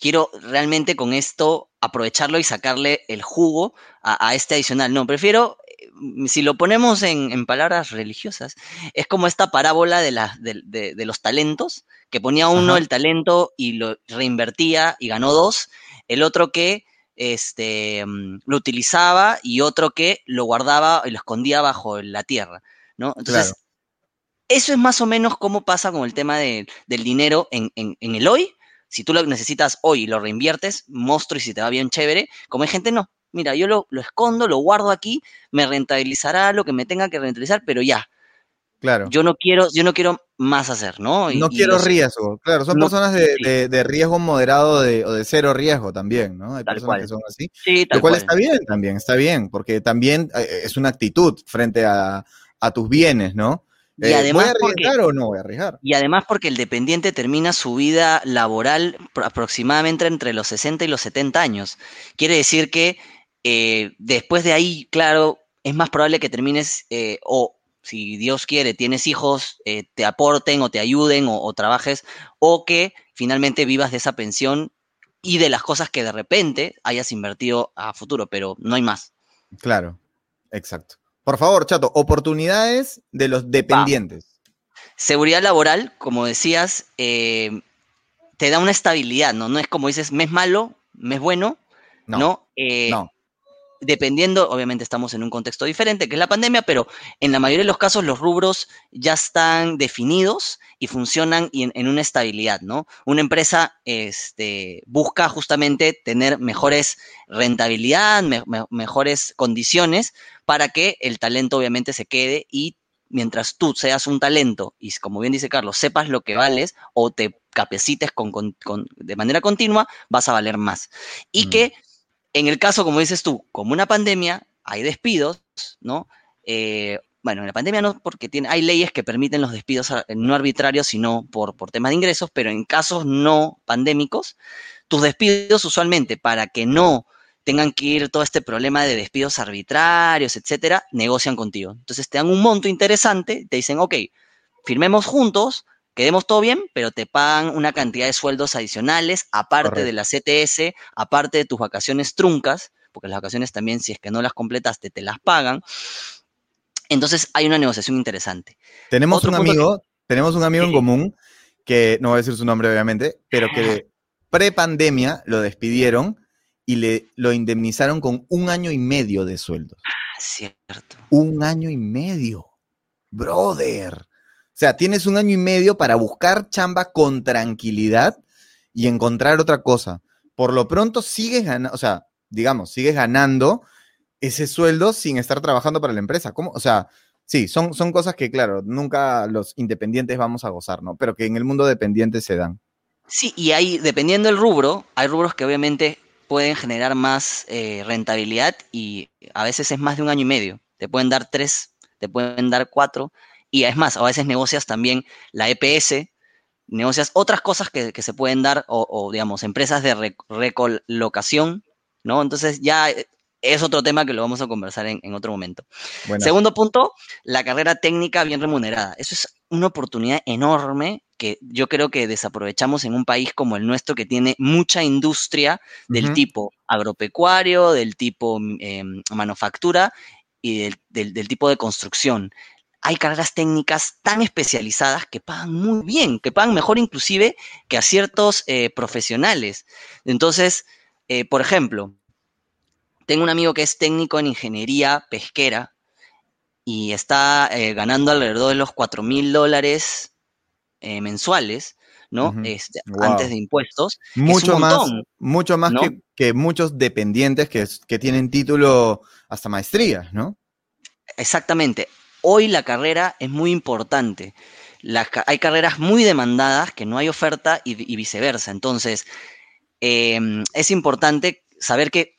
[SPEAKER 2] quiero realmente con esto aprovecharlo y sacarle el jugo a, este adicional. No, prefiero, eh, si lo ponemos en, palabras religiosas, es como esta parábola de, la, de, los talentos, que ponía uno el talento y lo reinvertía y ganó dos, el otro que este, mm, lo utilizaba y otro que lo guardaba y lo escondía bajo la tierra. ¿No? Entonces, eso es más o menos cómo pasa con el tema del dinero en, el hoy, si tú lo necesitas hoy y lo reinviertes, monstruo y si te va bien chévere, como hay gente, no, mira, yo lo, lo escondo, lo guardo aquí, me rentabilizará lo que me tenga que rentabilizar, pero ya,
[SPEAKER 1] Claro.
[SPEAKER 2] yo no quiero, yo no quiero más hacer, ¿no? Y-
[SPEAKER 1] no quiero
[SPEAKER 2] los-
[SPEAKER 1] riesgo. Claro, son
[SPEAKER 2] No-
[SPEAKER 1] personas de,
[SPEAKER 2] sí.
[SPEAKER 1] de- de riesgo moderado de- o de cero riesgo también, ¿no? Hay
[SPEAKER 2] Tal
[SPEAKER 1] personas
[SPEAKER 2] cual.
[SPEAKER 1] que son así.
[SPEAKER 2] Sí, tal
[SPEAKER 1] Lo cual
[SPEAKER 2] cual.
[SPEAKER 1] está bien también, está bien, porque también eh, es una actitud frente a, a tus bienes, ¿no?
[SPEAKER 2] Y
[SPEAKER 1] Eh,
[SPEAKER 2] además
[SPEAKER 1] ¿Voy a
[SPEAKER 2] porque-
[SPEAKER 1] arriesgar o no voy a arriesgar?
[SPEAKER 2] Y además porque el dependiente termina su vida laboral pro- aproximadamente entre los 60 y los 70 años. Quiere decir que eh, después de ahí, claro, es más probable que termines eh, o si Dios quiere, tienes hijos, eh, te aporten o te ayuden o, o trabajes, o que finalmente vivas de esa pensión y de las cosas que de repente hayas invertido a futuro, pero no hay más.
[SPEAKER 1] Claro, exacto. Por favor, Chato, oportunidades de los dependientes.
[SPEAKER 2] Seguridad laboral, como decías, eh, te da una estabilidad, ¿no? No es como dices, mes malo, mes bueno,
[SPEAKER 1] No,
[SPEAKER 2] ¿no? Eh,
[SPEAKER 1] no.
[SPEAKER 2] Dependiendo, obviamente estamos en un contexto diferente, que es la pandemia, pero en la mayoría de los casos los rubros ya están definidos y funcionan y en, en una estabilidad, ¿no? Una empresa este, busca justamente tener mejores rentabilidad, me- me- mejores condiciones para que el talento obviamente se quede y mientras tú seas un talento y como bien dice Carlos, sepas lo que vales o te capacites con, con- con- de manera continua, vas a valer más. Y
[SPEAKER 1] Mm.
[SPEAKER 2] que en el caso, como dices tú, como una pandemia, hay despidos, ¿no? Eh, bueno, en la pandemia no, porque tiene, hay leyes que permiten los despidos a- no arbitrarios, sino por, por temas de ingresos, pero en casos no pandémicos, tus despidos usualmente, para que no tengan que ir todo este problema de despidos arbitrarios, etcétera, negocian contigo. Entonces te dan un monto interesante, te dicen, ok, firmemos juntos, quedemos todo bien, pero te pagan una cantidad de sueldos adicionales, aparte de la CTS, aparte de tus vacaciones truncas, porque las vacaciones también, si es que no las completaste, te las pagan. Entonces hay una negociación interesante.
[SPEAKER 1] Tenemos
[SPEAKER 2] Otro
[SPEAKER 1] un
[SPEAKER 2] que-
[SPEAKER 1] amigo, tenemos un amigo en común que no voy a decir su nombre obviamente, pero que pre-pandemia lo despidieron y le lo indemnizaron con un año y medio de sueldos.
[SPEAKER 2] Ah, cierto.
[SPEAKER 1] Un año y medio. Brother. Sea, tienes un año y medio para buscar chamba con tranquilidad y encontrar otra cosa. Por lo pronto sigues ganando, o sea, digamos, sigues ganando ese sueldo sin estar trabajando para la empresa. ¿Cómo? O sea, sí, son, son cosas que, claro, nunca los independientes vamos a gozar, ¿no? Pero que en el mundo dependiente se dan.
[SPEAKER 2] Sí, y hay, dependiendo del rubro, hay rubros que obviamente pueden generar más eh, rentabilidad y a veces es más de un año y medio. Te pueden dar tres, te pueden dar cuatro, y es más, a veces negocias también la EPS, negocias otras cosas que, que se pueden dar, o, o, digamos, empresas de re- recolocación, ¿no? Entonces ya eh, es otro tema que lo vamos a conversar en, en otro momento. Segundo punto, la carrera técnica bien remunerada. Eso es una oportunidad enorme que yo creo que desaprovechamos en un país como el nuestro que tiene mucha industria del tipo agropecuario, del tipo mm, em, manufactura y del, del- del tipo de construcción. Hay carreras técnicas tan especializadas que pagan muy bien, que pagan mejor inclusive que a ciertos eh, profesionales. Entonces, eh, por ejemplo, tengo un amigo que es técnico en ingeniería pesquera y está eh, ganando alrededor de los 4 mil dólares mensuales, ¿no? Este,
[SPEAKER 1] Wow.
[SPEAKER 2] Antes de impuestos. es
[SPEAKER 1] Mucho más, mucho más
[SPEAKER 2] ¿no?
[SPEAKER 1] que, que muchos dependientes que, que tienen título hasta maestría, ¿no?
[SPEAKER 2] Exactamente. Hoy la carrera es muy importante. Las hay carreras muy demandadas que no hay oferta y, y viceversa. Entonces, em, es importante saber que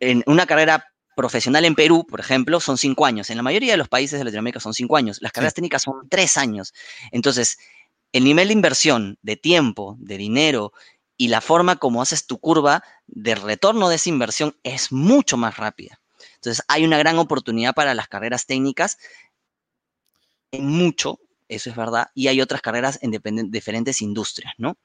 [SPEAKER 2] en una carrera profesional en Perú, por ejemplo, son cinco años. En la mayoría de los países de Latinoamérica son cinco años. Las carreras técnicas son tres años. Entonces, el nivel de inversión, de tiempo, de dinero y la forma como haces tu curva de retorno de esa inversión es mucho más rápida. Entonces, hay una gran oportunidad para las carreras técnicas mucho, eso es verdad, y hay otras carreras en diferentes industrias, ¿no?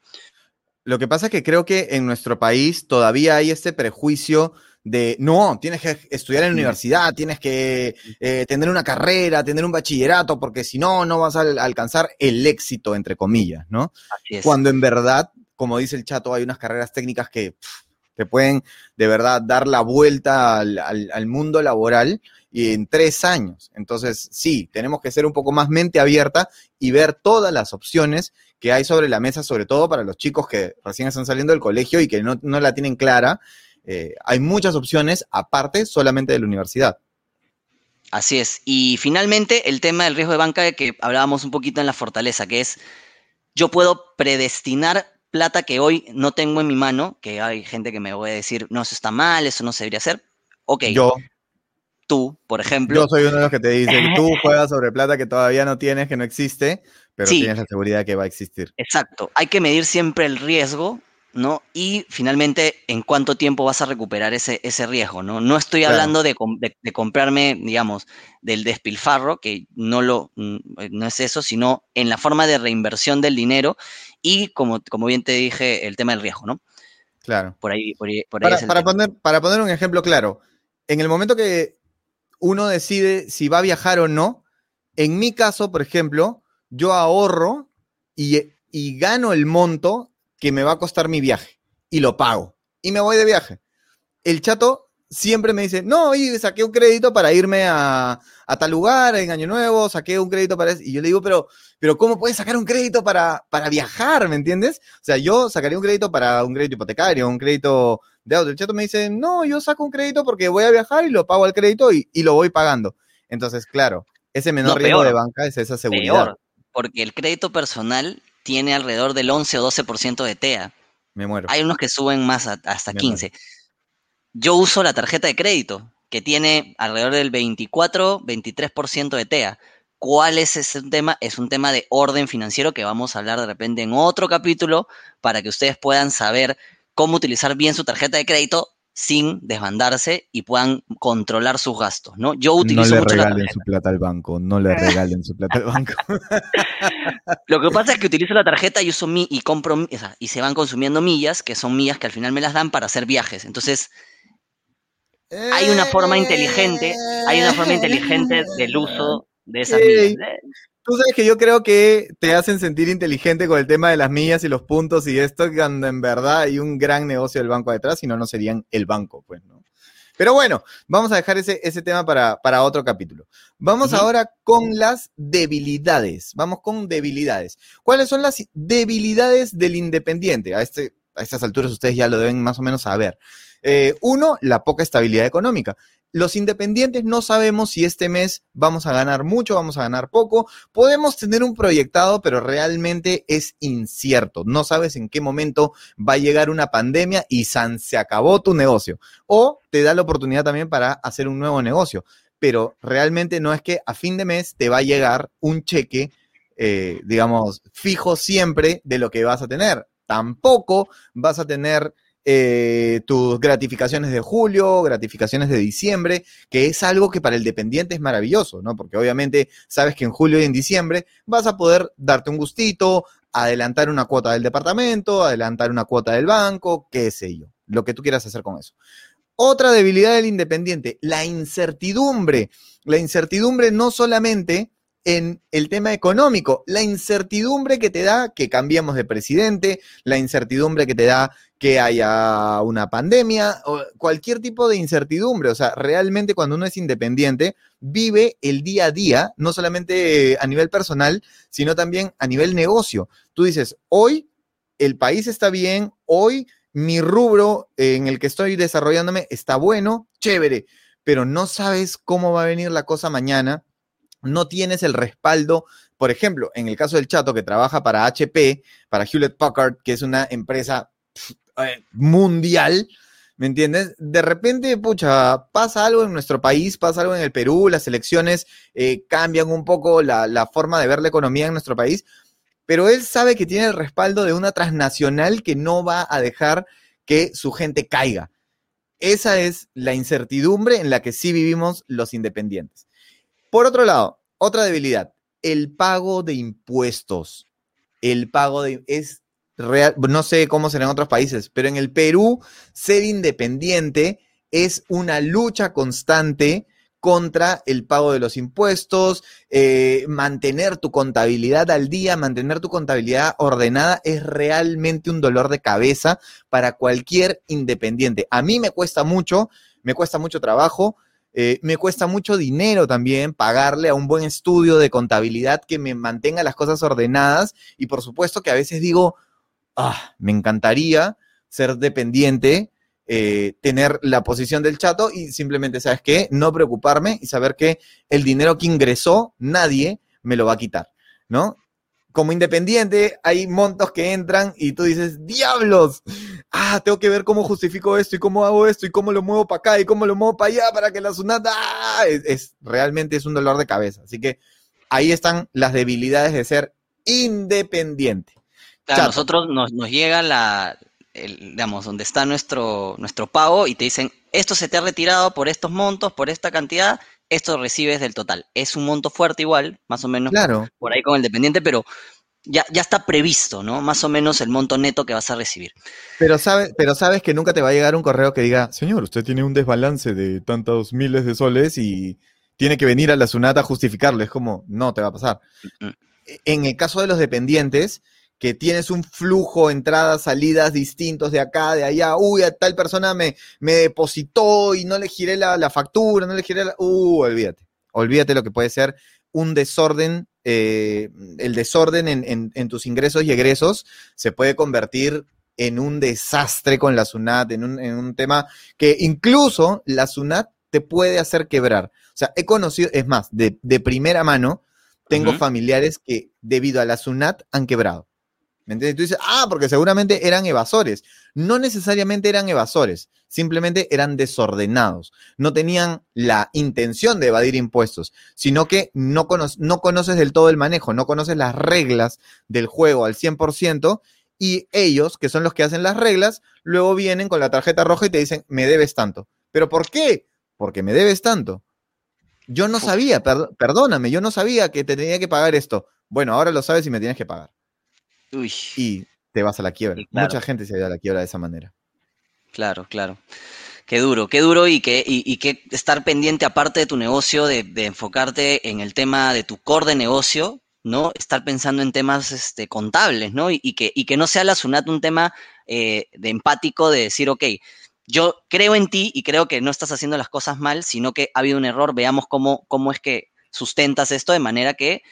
[SPEAKER 1] Lo que pasa es que creo que en nuestro país todavía hay este prejuicio de, no, tienes que estudiar en la universidad, tienes que eh, tener una carrera, tener un bachillerato, porque si no, no vas a al- alcanzar el éxito, entre comillas, ¿no?
[SPEAKER 2] Así es.
[SPEAKER 1] Cuando en verdad, como dice el chato, hay unas carreras técnicas que pff, que pueden de verdad dar la vuelta al, mundo laboral y en tres años. Entonces, sí, tenemos que ser un poco más mente abierta y ver todas las opciones que hay sobre la mesa, sobre todo para los chicos que recién están saliendo del colegio y que no, la tienen clara. Eh, hay muchas opciones aparte solamente de la universidad.
[SPEAKER 2] Así es. Y finalmente, el tema del riesgo de banca que hablábamos un poquito en la fortaleza, que es yo puedo predestinar plata que hoy no tengo en mi mano, que hay gente que me voy a decir, no, eso está mal, eso no se debería hacer. Ok.
[SPEAKER 1] Yo.
[SPEAKER 2] Tú, por ejemplo.
[SPEAKER 1] Yo soy uno de los que te dice, (laughs) tú juegas sobre plata que todavía no tienes, que no existe, pero tienes la seguridad que va a existir.
[SPEAKER 2] Exacto. Hay que medir siempre el riesgo ¿no? Y finalmente, ¿en cuánto tiempo vas a recuperar ese, ese riesgo, ¿no? No estoy hablando de, comprarme, digamos, del despilfarro, que no, lo, mm, no es eso, sino en la forma de reinversión del dinero y, como, como bien te dije, el tema del riesgo, ¿no?
[SPEAKER 1] Claro.
[SPEAKER 2] Por ahí, por
[SPEAKER 1] para, poner, para poner un ejemplo claro, en el momento que uno decide si va a viajar o no, en mi caso, por ejemplo, yo ahorro y, y gano el monto que me va a costar mi viaje y lo pago y me voy de viaje. El chato siempre me dice, no, y saqué un crédito para irme a, tal lugar en Año Nuevo, saqué un crédito para eso. Y yo le digo, pero, pero ¿cómo puedes sacar un crédito para, para viajar? ¿Me entiendes? O sea, yo sacaría un crédito para un crédito hipotecario, un crédito de auto. El chato me dice, no, yo saco un crédito porque voy a viajar y lo pago al crédito y, lo voy pagando. Entonces, claro, ese menor riesgo de banca es esa seguridad.
[SPEAKER 2] porque el crédito personal tiene alrededor del 11 o 12% de TEA.
[SPEAKER 1] Me muero.
[SPEAKER 2] Hay unos que suben más hasta 15. Yo uso la tarjeta de crédito, que tiene alrededor del 24, 23% de TEA. ¿Cuál es ese tema? Es un tema de orden financiero que vamos a hablar de repente en otro capítulo para que ustedes puedan saber cómo utilizar bien su tarjeta de crédito sin desbandarse y puedan controlar sus gastos, ¿no?
[SPEAKER 1] Yo utilizo no le regalen su plata al banco, no le regalen su plata al banco. (laughs)
[SPEAKER 2] Lo que pasa es que utilizo la tarjeta y uso mi y compro y se van consumiendo millas, que son millas que al final me las dan para hacer viajes. Entonces, hay una forma inteligente, hay una forma inteligente del uso de esas millas.
[SPEAKER 1] Tú sabes que yo creo que te hacen sentir inteligente con el tema de las millas y los puntos y esto, cuando en verdad hay un gran negocio del banco detrás, si no, no serían el banco, pues, ¿no? Pero bueno, vamos a dejar ese, ese tema para, para otro capítulo. Vamos ahora con las debilidades. Vamos con debilidades. ¿Cuáles son las debilidades del independiente? A, este, a estas alturas ustedes ya lo deben más o menos saber. Eh, uno, la poca estabilidad económica los independientes no sabemos si este mes vamos a ganar mucho, vamos a ganar poco. Podemos tener un proyectado, pero realmente es incierto. No sabes en qué momento va a llegar una pandemia y san, se acabó tu negocio. O te da la oportunidad también para hacer un nuevo negocio. Pero realmente no es que a fin de mes te va a llegar un cheque, eh, digamos, fijo siempre de lo que vas a tener. Tampoco vas a tener eh, tus gratificaciones de julio, gratificaciones de diciembre, que es algo que para el dependiente es maravilloso, ¿no? Porque obviamente sabes que en julio y en diciembre vas a poder darte un gustito, adelantar una cuota del departamento, adelantar una cuota del banco, qué sé yo, lo que tú quieras hacer con eso. Otra debilidad del independiente, la incertidumbre. La incertidumbre no solamente en el tema económico, la incertidumbre que te da que cambiemos de presidente, la incertidumbre que te da que haya una pandemia, o cualquier tipo de incertidumbre. O sea, realmente cuando uno es independiente, vive el día a día, no solamente a nivel personal, sino también a nivel negocio. Tú dices, hoy el país está bien, hoy mi rubro en el que estoy desarrollándome está bueno, chévere, pero no sabes cómo va a venir la cosa mañana, no tienes el respaldo. Por ejemplo, en el caso del chato que trabaja para HP, para Hewlett Packard, que es una empresa eh, mundial, ¿me entiendes? De repente, pucha, pasa algo en nuestro país, pasa algo en el Perú, las elecciones eh, cambian un poco la, forma de ver la economía en nuestro país, pero él sabe que tiene el respaldo de una transnacional que no va a dejar que su gente caiga. Esa es la incertidumbre en la que sí vivimos los independientes. Por otro lado, otra debilidad, el pago de impuestos. El pago de es no sé cómo será en otros países, pero en el Perú ser independiente es una lucha constante contra el pago de los impuestos, eh, mantener tu contabilidad al día, mantener tu contabilidad ordenada es realmente un dolor de cabeza para cualquier independiente. A mí me cuesta mucho, me cuesta mucho trabajo, eh, me cuesta mucho dinero también pagarle a un buen estudio de contabilidad que me mantenga las cosas ordenadas y por supuesto que a veces digo, ah, me encantaría ser dependiente eh, tener la posición del chato y simplemente, ¿sabes qué? No preocuparme y saber que el dinero que ingresó, nadie me lo va a quitar, ¿no? Como independiente, hay montos que entran y tú dices, diablos, ah, tengo que ver cómo justifico esto y cómo hago esto y cómo lo muevo para acá y cómo lo muevo para allá para que la sunata, ah, es, realmente es un dolor de cabeza. Así que ahí están las debilidades de ser independiente.
[SPEAKER 2] A nosotros nos, nos llega la, digamos, donde está nuestro, nuestro pago y te dicen, esto se te ha retirado por estos montos, por esta cantidad, esto recibes del total. Es un monto fuerte igual, más o menos
[SPEAKER 1] claro.
[SPEAKER 2] por ahí con el dependiente, pero ya, ya está previsto, ¿no? Más o menos el monto neto que vas a recibir.
[SPEAKER 1] Pero, sabe, pero sabes que nunca te va a llegar un correo que diga, señor, usted tiene un desbalance de tantos miles de soles y tiene que venir a la SUNAT a justificarlo. Es como, no te va a pasar. En el caso de los dependientes, que tienes un flujo, entradas, salidas distintos de acá, de allá, uy, a tal persona me, me depositó y no le giré la, factura, no le giré la... Uh, olvídate, olvídate lo que puede ser un desorden, eh, el desorden en, tus ingresos y egresos se puede convertir en un desastre con la SUNAT, en un, tema que incluso la SUNAT te puede hacer quebrar. O sea, he conocido, es más, de, primera mano, tengo familiares que debido a la SUNAT han quebrado. ¿Me entiendes? Tú dices, ah, porque seguramente eran evasores. No necesariamente eran evasores, simplemente eran desordenados. No tenían la intención de evadir impuestos, sino que no, no conoces del todo el manejo, no conoces las reglas del juego al 100% y ellos, que son los que hacen las reglas, luego vienen con la tarjeta roja y te dicen, me debes tanto. ¿Pero por qué? Porque me debes tanto. Yo no sabía, perdóname, yo no sabía que te tenía que pagar esto. Bueno, ahora lo sabes y me tienes que pagar. Y te vas a la quiebra. Mucha gente se va a la quiebra de esa manera.
[SPEAKER 2] Claro, claro. Qué duro, qué duro y que, y, que estar pendiente aparte de tu negocio, de, enfocarte en el tema de tu core de negocio, ¿no? Estar pensando en temas este, contables, ¿no? Y, que, y que no sea la SUNAT un tema eh, de empático de decir, ok, yo creo en ti y creo que no estás haciendo las cosas mal, sino que ha habido un error, veamos cómo, cómo es que sustentas esto de manera que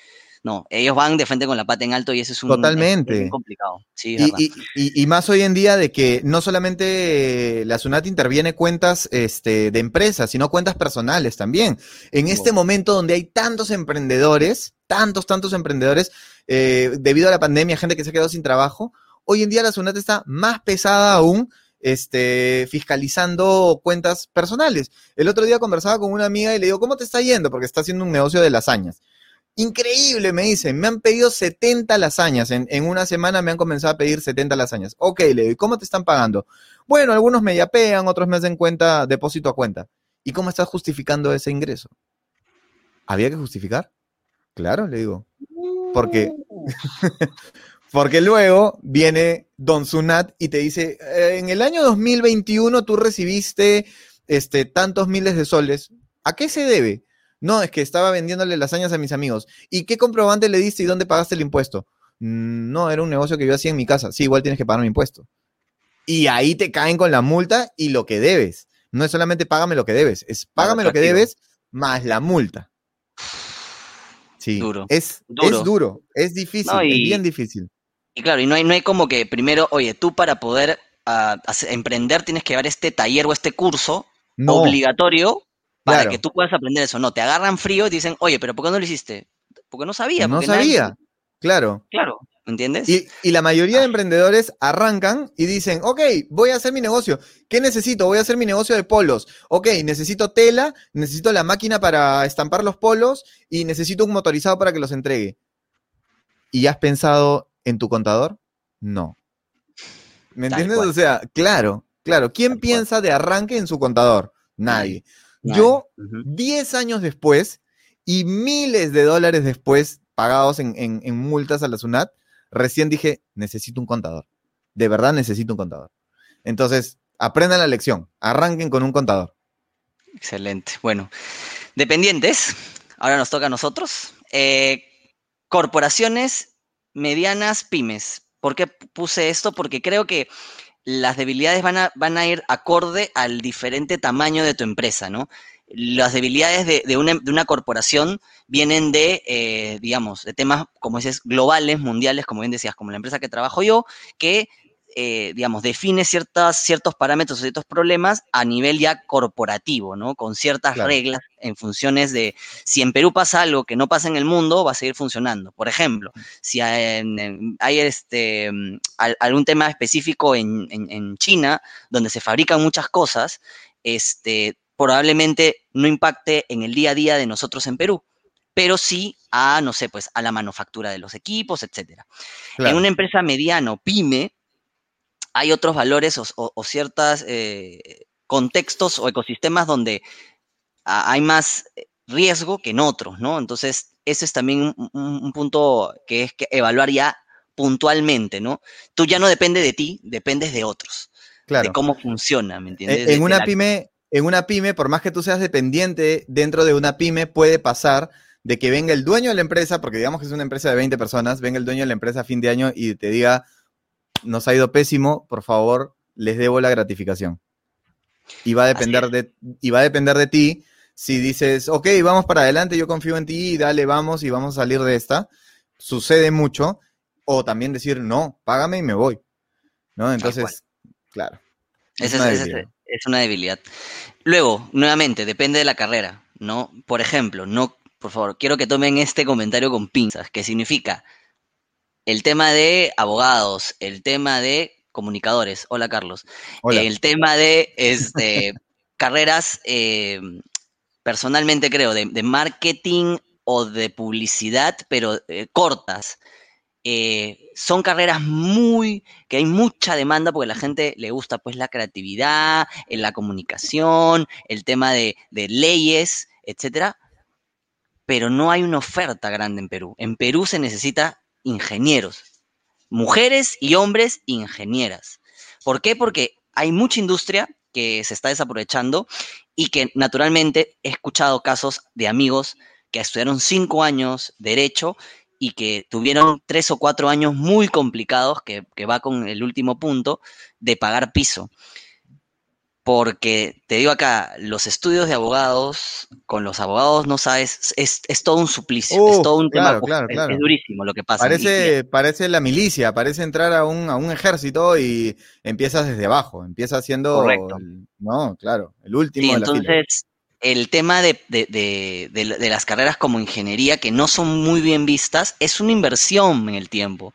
[SPEAKER 2] no, ellos van de frente con la pata en alto y eso es un
[SPEAKER 1] Totalmente.
[SPEAKER 2] complicado.
[SPEAKER 1] y, más hoy en día de que no solamente la SUNAT interviene cuentas este, de empresas, sino cuentas personales también. En este momento donde hay tantos emprendedores, tantos, tantos emprendedores, eh, debido a la pandemia, gente que se ha quedado sin trabajo, hoy en día la SUNAT está más pesada aún este, fiscalizando cuentas personales. El otro día conversaba con una amiga y le digo, ¿cómo te está yendo? Porque está haciendo un negocio de lasañas. Increíble, me dicen. Me han pedido 70 lasañas. En, una semana me han comenzado a pedir 70 lasañas. Ok, le digo, ¿cómo te están pagando? Bueno, algunos me yapean, otros me hacen cuenta, depósito a cuenta. ¿Y cómo estás justificando ese ingreso? ¿Había que justificar? Claro, le digo. Porque, (laughs) porque luego viene Don Sunat y te dice, eh, en el año 2021 tú recibiste este, tantos miles de soles. ¿A qué se debe? No, es que estaba vendiéndole lasañas a mis amigos. ¿Y qué comprobante le diste y dónde pagaste el impuesto? Mm, no, era un negocio que yo hacía en mi casa. Sí, igual tienes que pagar mi impuesto. Y ahí te caen con la multa y lo que debes. No es solamente págame lo que debes, es págame lo que debes más la multa. Sí, duro. Es, duro. es duro, es difícil, es bien difícil.
[SPEAKER 2] Y claro, y no hay, no hay como que primero, oye, tú para poder ah, emprender tienes que llevar este taller o este curso obligatorio para que tú puedas aprender eso. No, te agarran frío y te dicen, oye, pero ¿por qué no lo hiciste? Porque no sabía.
[SPEAKER 1] no sabía, claro.
[SPEAKER 2] Claro, ¿entiendes?
[SPEAKER 1] Y, la mayoría de emprendedores arrancan y dicen, ok, voy a hacer mi negocio. ¿Qué necesito? Voy a hacer mi negocio de polos. Ok, necesito tela, necesito la máquina para estampar los polos y necesito un motorizado para que los entregue. ¿Y has pensado en tu contador? No. ¿Me entiendes? O sea, claro, claro. ¿Quién piensa de arranque en su contador? Nadie. Yo, 10 años después y miles de dólares después pagados en, multas a la SUNAT, recién dije, necesito un contador. De verdad necesito un contador. Entonces, aprendan la lección, arranquen con un contador.
[SPEAKER 2] Excelente. Bueno, Dependientes, ahora nos toca a nosotros. Eh, corporaciones medianas, pymes. ¿Por qué puse esto? Porque creo que las debilidades van a, van a ir acorde al diferente tamaño de tu empresa, ¿no? Las debilidades de, una, corporación vienen de, eh, digamos, de temas, como dices, globales, mundiales, como bien decías, como la empresa que trabajo yo, que eh, digamos, define ciertas, ciertos parámetros, ciertos problemas a nivel ya corporativo, ¿no? Con ciertas reglas en funciones de si en Perú pasa algo que no pasa en el mundo, va a seguir funcionando. Por ejemplo, si hay, este, algún tema específico en, China donde se fabrican muchas cosas, este, probablemente no impacte en el día a día de nosotros en Perú pero sí a, no sé, pues a la manufactura de los equipos, etcétera. En una empresa mediano, pyme, hay otros valores o, ciertos eh, contextos o ecosistemas donde hay más riesgo que en otros, ¿no? Entonces, ese es también un, punto que es que evaluar ya puntualmente, ¿no? Tú ya no depende de ti, dependes de otros, claro. de cómo funciona, ¿me entiendes?
[SPEAKER 1] En, una pyme, en una pyme, por más que tú seas dependiente, dentro de una pyme puede pasar de que venga el dueño de la empresa, porque digamos que es una empresa de 20 personas, venga el dueño de la empresa a fin de año y te diga, nos ha ido pésimo, por favor, les debo la gratificación. Y va a depender, de, y va a depender de ti si dices, ok, vamos para adelante, yo confío en ti, dale, vamos y vamos a salir de esta. Sucede mucho. O también decir, no, págame y me voy. ¿No? Entonces, claro.
[SPEAKER 2] Es, una es, una debilidad. Luego, nuevamente, depende de la carrera, ¿no? Por ejemplo, no, por favor, quiero que tomen este comentario con pinzas, que significa, el tema de abogados, el tema de comunicadores. Hola, Carlos. El tema de este, (laughs) carreras, eh, personalmente creo, de, marketing o de publicidad, pero eh, cortas. Eh, son carreras muy, que hay mucha demanda porque a la gente le gusta pues la creatividad, en la comunicación, el tema de, de leyes, etcétera, pero no hay una oferta grande en Perú. En Perú se necesita ingenieros, mujeres y hombres ingenieras. ¿Por qué? Porque hay mucha industria que se está desaprovechando y que naturalmente he escuchado casos de amigos que estudiaron cinco años derecho y que tuvieron tres o cuatro años muy complicados, que, que va con el último punto, de pagar piso porque te digo acá, los estudios de abogados, con los abogados no sabes, es, todo un suplicio, es todo un tema, Es, durísimo lo que pasa.
[SPEAKER 1] Parece, parece la milicia, parece entrar a un, a un ejército y empiezas desde abajo, empiezas siendo, no, claro, el último.
[SPEAKER 2] Y entonces, el tema de, de, las carreras como ingeniería, que no son muy bien vistas, es una inversión en el tiempo.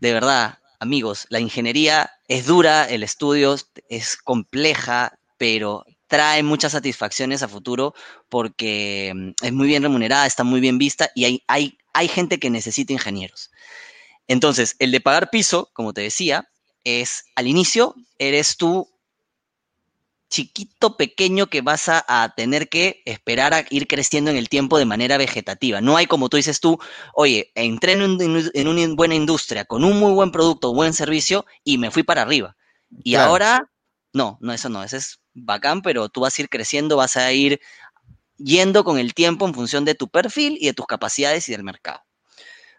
[SPEAKER 2] De verdad, amigos, la ingeniería es dura, el estudio es compleja, pero trae muchas satisfacciones a futuro porque mm, es muy bien remunerada, está muy bien vista y hay, hay, hay gente que necesita ingenieros. Entonces, el de pagar piso, como te decía, es al inicio eres tú chiquito, pequeño que vas a, tener que esperar a ir creciendo en el tiempo de manera vegetativa. No hay, como tú dices tú, oye, entré en, una buena industria con un muy buen producto, buen servicio y me fui para arriba. Y ahora, no, no, eso no, eso es bacán, pero tú vas a ir creciendo, vas a ir yendo con el tiempo en función de tu perfil y de tus capacidades y del mercado.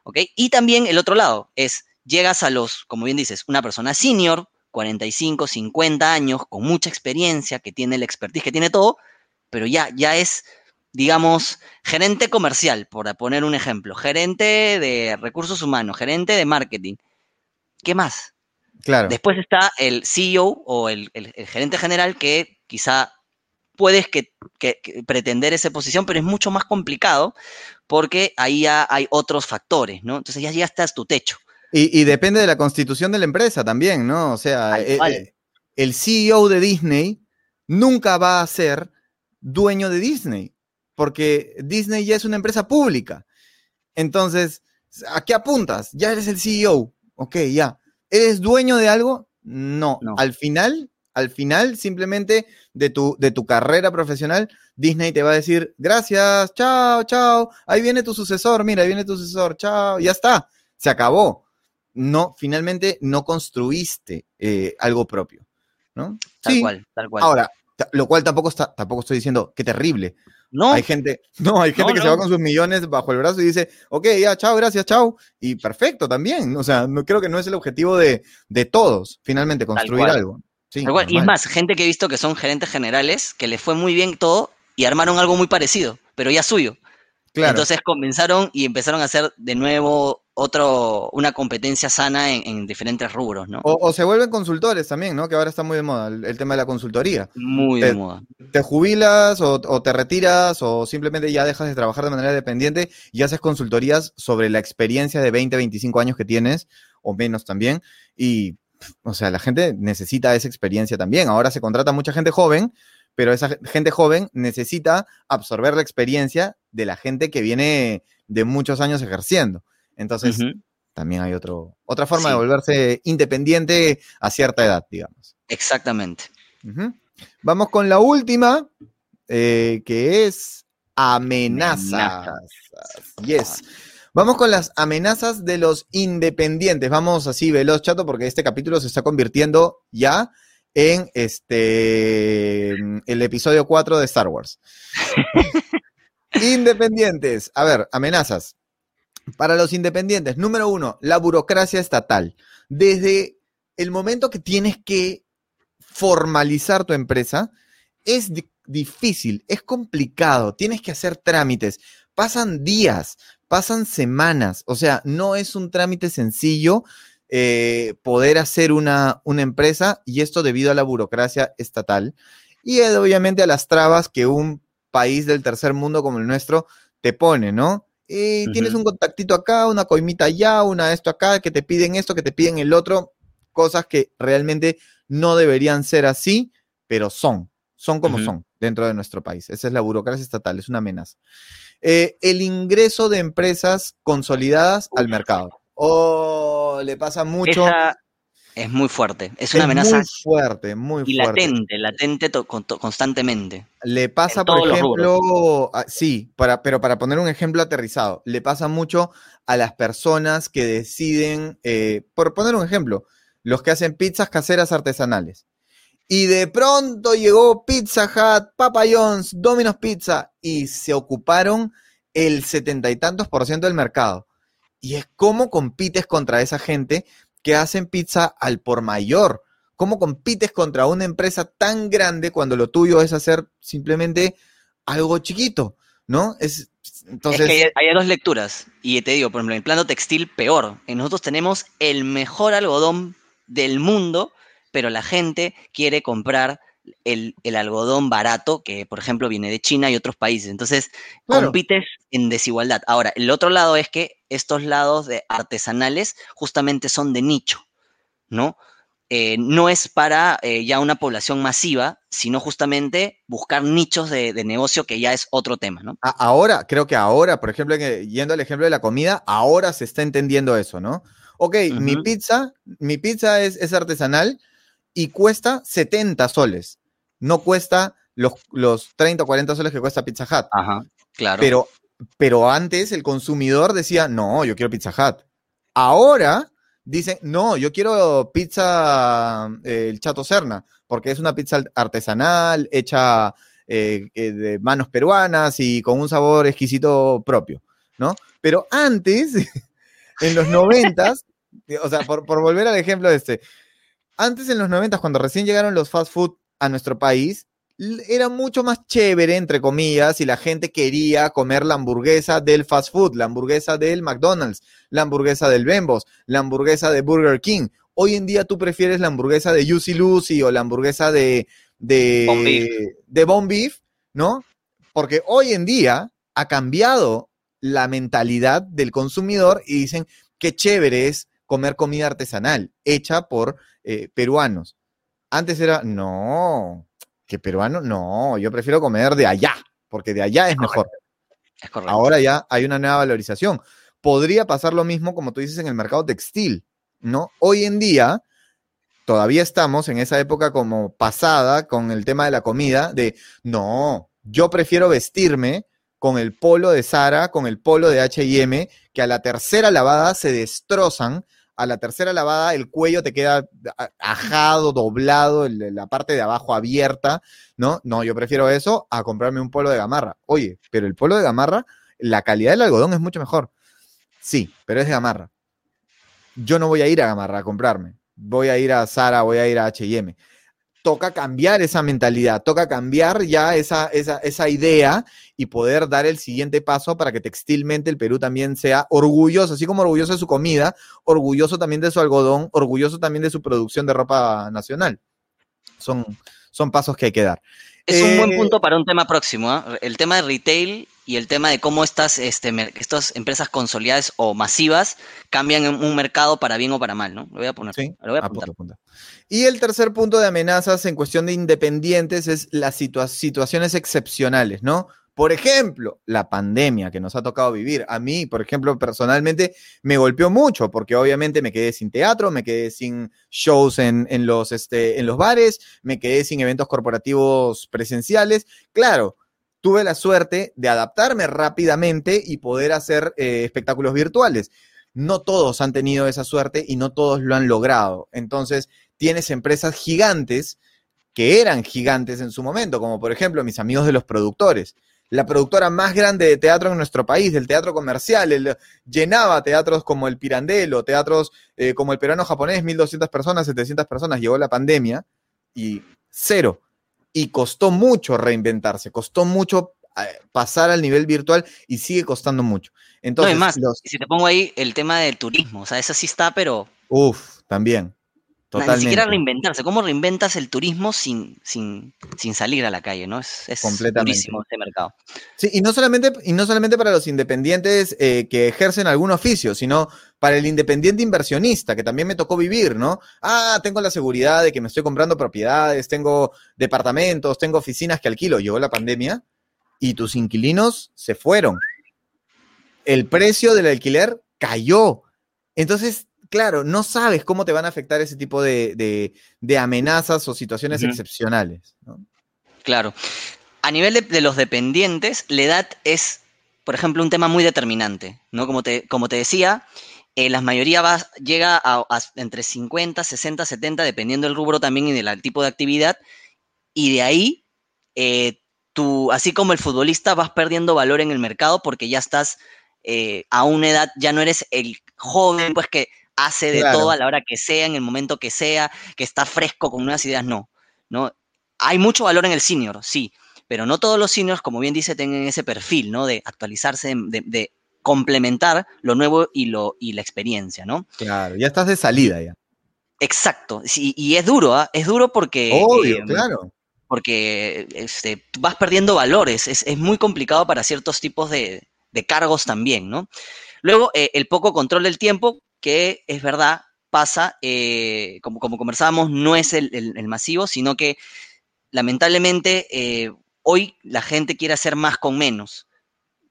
[SPEAKER 2] ¿Ok? Y también el otro lado es, llegas a los, como bien dices, una persona senior, 45, 50 años, con mucha experiencia, que tiene el expertise, que tiene todo, pero ya, ya es, digamos, gerente comercial, por poner un ejemplo, gerente de recursos humanos, gerente de marketing. ¿Qué más?
[SPEAKER 1] Claro.
[SPEAKER 2] Después está el CEO o el, gerente general que quizá puedes que, pretender esa posición, pero es mucho más complicado porque ahí ya hay otros factores, ¿no? Entonces ya, ya estás tu techo.
[SPEAKER 1] Y, depende de la constitución de la empresa también, ¿no? O sea, eh, eh, el CEO de Disney nunca va a ser dueño de Disney, porque Disney ya es una empresa pública. Entonces, ¿a qué apuntas? Ya eres el CEO. Ok, ya. ¿Eres dueño de algo? No. Al final, al final, simplemente de tu, de tu carrera profesional, Disney te va a decir, gracias, chao, chao, ahí viene tu sucesor, mira, ahí viene tu sucesor, chao, ya está, se acabó no, finalmente no construiste eh, algo propio, ¿no?
[SPEAKER 2] Tal cual, tal cual.
[SPEAKER 1] Ahora, lo cual tampoco, está, tampoco estoy diciendo qué terrible. No. Hay gente, (laughs) no, hay gente que se va con sus millones bajo el brazo y dice, ok, ya, chao, gracias, chao. Y perfecto también. O sea, no, creo que no es el objetivo de, de todos, finalmente, construir algo.
[SPEAKER 2] y es más, gente que he visto que son gerentes generales, que les fue muy bien todo y armaron algo muy parecido, pero ya suyo. Entonces comenzaron y empezaron a hacer de nuevo otro, una competencia sana en, diferentes rubros, ¿no?
[SPEAKER 1] O, se vuelven consultores también, ¿no? Que ahora está muy de moda el, tema de la consultoría.
[SPEAKER 2] Muy
[SPEAKER 1] de
[SPEAKER 2] moda.
[SPEAKER 1] Te jubilas o, te retiras o simplemente ya dejas de trabajar de manera dependiente y haces consultorías sobre la experiencia de 20, 25 años que tienes o menos también. Y, o sea, la gente necesita esa experiencia también. Ahora se contrata mucha gente joven pero esa gente joven necesita absorber la experiencia de la gente que viene de muchos años ejerciendo. Entonces, también hay otro, otra forma de volverse independiente a cierta edad, digamos.
[SPEAKER 2] Exactamente.
[SPEAKER 1] Vamos con la última, eh, que es amenazas. Yes. Vamos con las amenazas de los independientes. Vamos así, veloz, chato, porque este capítulo se está convirtiendo ya en este el episodio 4 de Star Wars. (laughs) independientes. A ver, amenazas. Para los independientes, número uno, la burocracia estatal. Desde el momento que tienes que formalizar tu empresa, es difícil, es complicado, tienes que hacer trámites, pasan días, pasan semanas, o sea, no es un trámite sencillo eh, poder hacer una, una empresa y esto debido a la burocracia estatal y obviamente a las trabas que un país del tercer mundo como el nuestro te pone, ¿no? Y Tienes un contactito acá, una coimita allá, una esto acá, que te piden esto, que te piden el otro, cosas que realmente no deberían ser así, pero son, son como son dentro de nuestro país. Esa es la burocracia estatal, es una amenaza. Eh, el ingreso de empresas consolidadas al mercado. O le pasa mucho.
[SPEAKER 2] Es muy fuerte. Es una amenaza.
[SPEAKER 1] Muy fuerte, muy
[SPEAKER 2] y latente, latente constantemente.
[SPEAKER 1] Le pasa, por ejemplo, sí, para, pero para poner un ejemplo aterrizado, le pasa mucho a las personas que deciden, eh, por poner un ejemplo, los que hacen pizzas caseras artesanales. Y de pronto llegó Pizza Hut, Papa John's, Domino's Pizza y se ocuparon el setenta y tantos por ciento del mercado. Y es cómo compites contra esa gente que hacen pizza al por mayor. ¿Cómo compites contra una empresa tan grande cuando lo tuyo es hacer simplemente algo chiquito? ¿No? Es, entonces...
[SPEAKER 2] que hay, dos lecturas. Y te digo, por ejemplo, en el plano textil, peor. nosotros tenemos el mejor algodón del mundo, pero la gente quiere comprar el, algodón barato, que por ejemplo viene de China y otros países. Entonces, compites en desigualdad. Ahora, el otro lado es que estos lados de artesanales justamente son de nicho, ¿no? Eh, no es para eh, ya una población masiva, sino justamente buscar nichos de, negocio que ya es otro tema, ¿no?
[SPEAKER 1] Ahora, creo que ahora, por ejemplo, yendo al ejemplo de la comida, ahora se está entendiendo eso, ¿no? Ok, mi pizza, mi pizza es, es artesanal y cuesta 70 soles no cuesta los, los 30 o 40 soles que cuesta Pizza Hut.
[SPEAKER 2] Ajá, claro.
[SPEAKER 1] Pero, pero antes el consumidor decía, no, yo quiero Pizza Hut. Ahora dicen, no, yo quiero pizza eh, el Chato Serna, porque es una pizza artesanal, hecha eh, eh, de manos peruanas y con un sabor exquisito propio, ¿no? Pero antes, (laughs) en los noventas, o sea, por, por volver al ejemplo de este, antes en los noventas, cuando recién llegaron los fast food a nuestro país, era mucho más chévere, entre comillas, y la gente quería comer la hamburguesa del fast food, la hamburguesa del McDonald's, la hamburguesa del Bembos, la hamburguesa de Burger King. Hoy en día tú prefieres la hamburguesa de Juicy Lucy o la hamburguesa de, de, de Bon Beef, ¿no? Porque hoy en día ha cambiado la mentalidad del consumidor y dicen qué chévere es comer comida artesanal hecha por eh, peruanos. Antes era, no, que peruano, no, yo prefiero comer de allá, porque de allá es mejor. Ahora ya hay una nueva valorización. Podría pasar lo mismo, como tú dices, en el mercado textil, ¿no? Hoy en día, todavía estamos en esa época como pasada con el tema de la comida, de, no, yo prefiero vestirme con el polo de Sara, con el polo de HM, que a la tercera lavada se destrozan a la tercera lavada el cuello te queda ajado, doblado, la parte de abajo abierta, ¿no? No, yo prefiero eso a comprarme un polo de gamarra. Oye, pero el polo de gamarra, la calidad del algodón es mucho mejor. Sí, pero es de gamarra. Yo no voy a ir a gamarra a comprarme. Voy a ir a Zara, voy a ir a HM toca cambiar esa mentalidad, toca cambiar ya esa, esa, esa, idea y poder dar el siguiente paso para que textilmente el Perú también sea orgulloso, así como orgulloso de su comida, orgulloso también de su algodón, orgulloso también de su producción de ropa nacional. Son, son pasos que hay que dar.
[SPEAKER 2] Es un buen eh, punto para un tema próximo, ¿ah? el tema de retail y el tema de cómo estas, este, estas empresas consolidadas o masivas cambian un mercado para bien o para mal, ¿no? Lo voy a poner. Sí, lo voy a apuntar.
[SPEAKER 1] Y el tercer punto de amenazas en cuestión de independientes es las situaciones excepcionales, ¿no? Por ejemplo, la pandemia que nos ha tocado vivir. A mí, por ejemplo, personalmente me golpeó mucho porque obviamente me quedé sin teatro, me quedé sin shows en, los, este, en los bares, me quedé sin eventos corporativos presenciales. Claro, tuve la suerte de adaptarme rápidamente y poder hacer eh, espectáculos virtuales. No todos han tenido esa suerte y no todos lo han logrado. Entonces, tienes empresas gigantes que eran gigantes en su momento, como por ejemplo mis amigos de los productores la productora más grande de teatro en nuestro país, del teatro comercial. llenaba teatros como el Pirandello, teatros eh, como el peruano japonés, 1.200 personas, 700 personas. Llegó la pandemia y cero. Y costó mucho reinventarse, costó mucho eh, pasar al nivel virtual y sigue costando mucho. Entonces,
[SPEAKER 2] no, más, si te pongo ahí el tema del turismo, o sea, eso sí está, pero...
[SPEAKER 1] Uf, también.
[SPEAKER 2] Totalmente. Ni siquiera reinventarse. ¿Cómo reinventas el turismo sin, sin, sin salir a la calle? ¿no? Es, es durísimo este mercado.
[SPEAKER 1] Sí, y no solamente, y no solamente para los independientes eh, que ejercen algún oficio, sino para el independiente inversionista, que también me tocó vivir, ¿no? Ah, tengo la seguridad de que me estoy comprando propiedades, tengo departamentos, tengo oficinas que alquilo. Llegó la pandemia y tus inquilinos se fueron. El precio del alquiler cayó. Entonces claro, no sabes cómo te van a afectar ese tipo de, amenazas o situaciones excepcionales.
[SPEAKER 2] Claro. A nivel de, los dependientes, la edad es, por ejemplo, un tema muy determinante, ¿no? Como te, como te decía, eh, la mayoría va, llega a, entre 50, 60, 70, dependiendo del rubro también y del tipo de actividad, y de ahí, eh, tú, así como el futbolista, vas perdiendo valor en el mercado porque ya estás eh, a una edad, ya no eres el joven, pues que hace de todo a la hora que sea, en el momento que sea, que está fresco con nuevas ideas, no, no. Hay mucho valor en el senior, sí, pero no todos los seniors, como bien dice, tengan ese perfil, ¿no? De actualizarse, de, complementar lo nuevo y, lo, y la experiencia, ¿no?
[SPEAKER 1] Claro, ya estás de salida ya.
[SPEAKER 2] Exacto, sí, y es duro, ¿ah? es duro porque...
[SPEAKER 1] Obvio, em, claro.
[SPEAKER 2] Porque este, vas perdiendo valores, es, muy complicado para ciertos tipos de, cargos también, ¿no? Luego, eh, el poco control del tiempo, que es verdad, pasa, eh, como, como conversábamos, no es el, masivo, sino que lamentablemente eh, hoy la gente quiere hacer más con menos,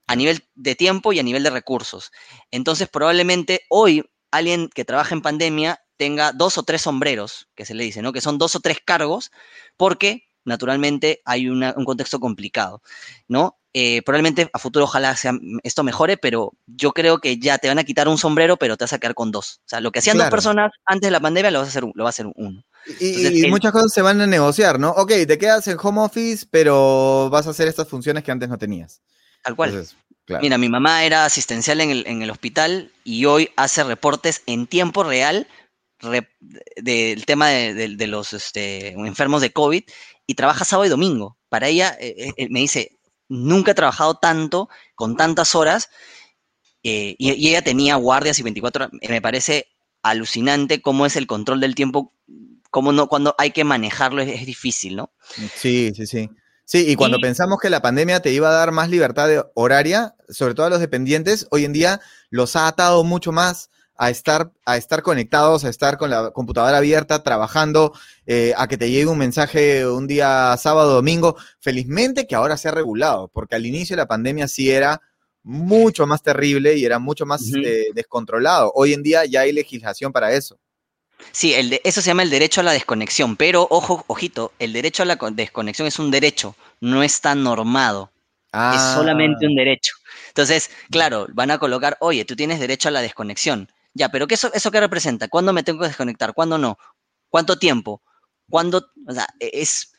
[SPEAKER 2] a nivel de tiempo y a nivel de recursos. Entonces, probablemente hoy alguien que trabaja en pandemia tenga dos o tres sombreros, que se le dice, ¿no? Que son dos o tres cargos, porque naturalmente hay un contexto complicado, ¿no? Eh, probablemente a futuro ojalá sea, esto mejore, pero yo creo que ya te van a quitar un sombrero, pero te vas a quedar con dos. O sea, lo que hacían dos personas antes de la pandemia lo, vas a hacer, lo va a hacer uno.
[SPEAKER 1] Y, muchas cosas se van a negociar, ¿no? Ok, te quedas en home office, pero vas a hacer estas funciones que antes no tenías.
[SPEAKER 2] Tal cual. Mira, mi mamá era asistencial en el, en el, hospital y hoy hace reportes en tiempo real del tema de, los este, enfermos de COVID y trabaja sábado y domingo. Para ella, eh, eh, me dice, nunca he trabajado tanto, con tantas horas, eh, y, ella tenía guardias y 24 horas. Me parece alucinante cómo es el control del tiempo, cómo no, cuando hay que manejarlo es, difícil, ¿no?
[SPEAKER 1] Sí, sí, sí. Sí, y cuando pensamos que la pandemia te iba a dar más libertad horaria, sobre todo a los dependientes, hoy en día los ha atado mucho más a estar, a estar conectados, a estar con la computadora abierta, trabajando, eh, a que te llegue un mensaje un día sábado, domingo. Felizmente que ahora se ha regulado, porque al inicio de la pandemia sí era mucho más terrible y era mucho más eh, descontrolado. Hoy en día ya hay legislación para eso.
[SPEAKER 2] Sí, el de, eso se llama el derecho a la desconexión, pero ojo, ojito, el derecho a la desconexión es un derecho, no está normado. Es solamente ah. un derecho. Entonces, claro, van a colocar, oye, tú tienes derecho a la desconexión Ya, pero ¿qué eso, ¿eso qué representa? ¿Cuándo me tengo que desconectar? ¿Cuándo no? ¿Cuánto tiempo? ¿Cuándo? O sea, e, es,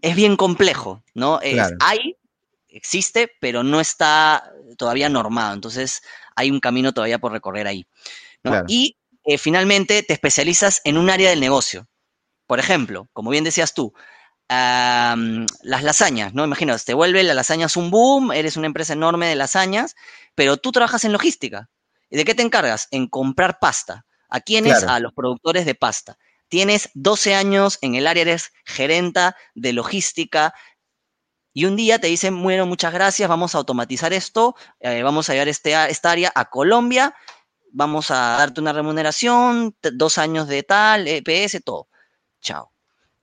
[SPEAKER 2] es bien complejo, ¿no? hay, existe, pero no está todavía normado. Entonces, hay un camino todavía por recorrer ahí. Y eh, finalmente te especializas en un área del negocio. Por ejemplo, como bien decías tú, las lasañas, ¿no? Imagínate, te vuelve la lasaña un boom, eres una empresa enorme de lasañas, pero tú trabajas en logística. ¿Y de qué te encargas? En comprar pasta. ¿A quiénes? A los productores de pasta. Tienes 12 años en el área, eres gerenta de logística, y un día te dicen, bueno, muchas gracias, vamos a automatizar esto, eh, vamos a llevar este, esta área a Colombia, vamos a darte una remuneración, dos años de tal, EPS, todo. Chao.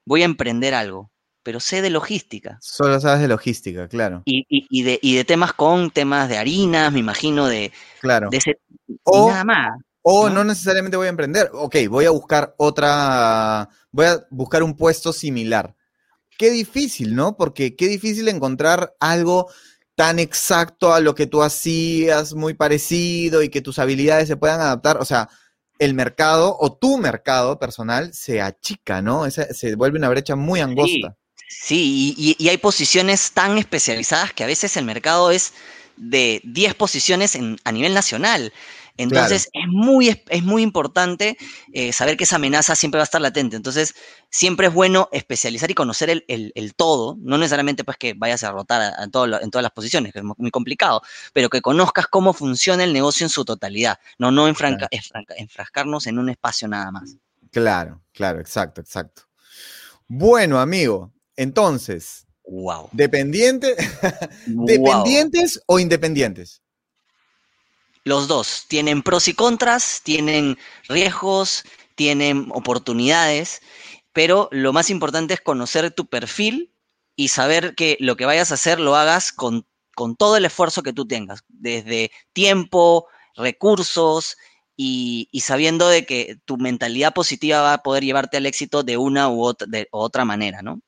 [SPEAKER 2] Voy a emprender algo, pero sé de logística.
[SPEAKER 1] Solo sabes de logística, claro.
[SPEAKER 2] Y, de, de, temas con temas de harinas, me imagino, de,
[SPEAKER 1] claro.
[SPEAKER 2] de ese, o, nada más.
[SPEAKER 1] O ¿no? necesariamente voy a emprender. Ok, voy a buscar otra, voy a buscar un puesto similar qué difícil, ¿no? Porque qué difícil encontrar algo tan exacto a lo que tú hacías, muy parecido y que tus habilidades se puedan adaptar. O sea, el mercado o tu mercado personal se achica, ¿no? se vuelve una brecha muy angosta.
[SPEAKER 2] Sí, y, hay posiciones tan especializadas que a veces el mercado es de 10 posiciones a nivel nacional. Entonces es, muy, es muy importante eh, saber que esa amenaza siempre va a estar latente. Entonces siempre es bueno especializar y conocer el, todo, no necesariamente pues que vayas a rotar en todas las posiciones, que es muy complicado, pero que conozcas cómo funciona el negocio en su totalidad, no, no enfrascarnos en un espacio nada más.
[SPEAKER 1] Claro, claro, exacto, exacto. Bueno, amigo, entonces,
[SPEAKER 2] wow.
[SPEAKER 1] ¿dependiente, ¿dependientes o independientes?
[SPEAKER 2] Los dos tienen pros y contras, tienen riesgos, tienen oportunidades, pero lo más importante es conocer tu perfil y saber que lo que vayas a hacer lo hagas con, todo el esfuerzo que tú tengas, desde tiempo, recursos y, sabiendo de que tu mentalidad positiva va a poder llevarte al éxito de una u otra, de otra manera, ¿no?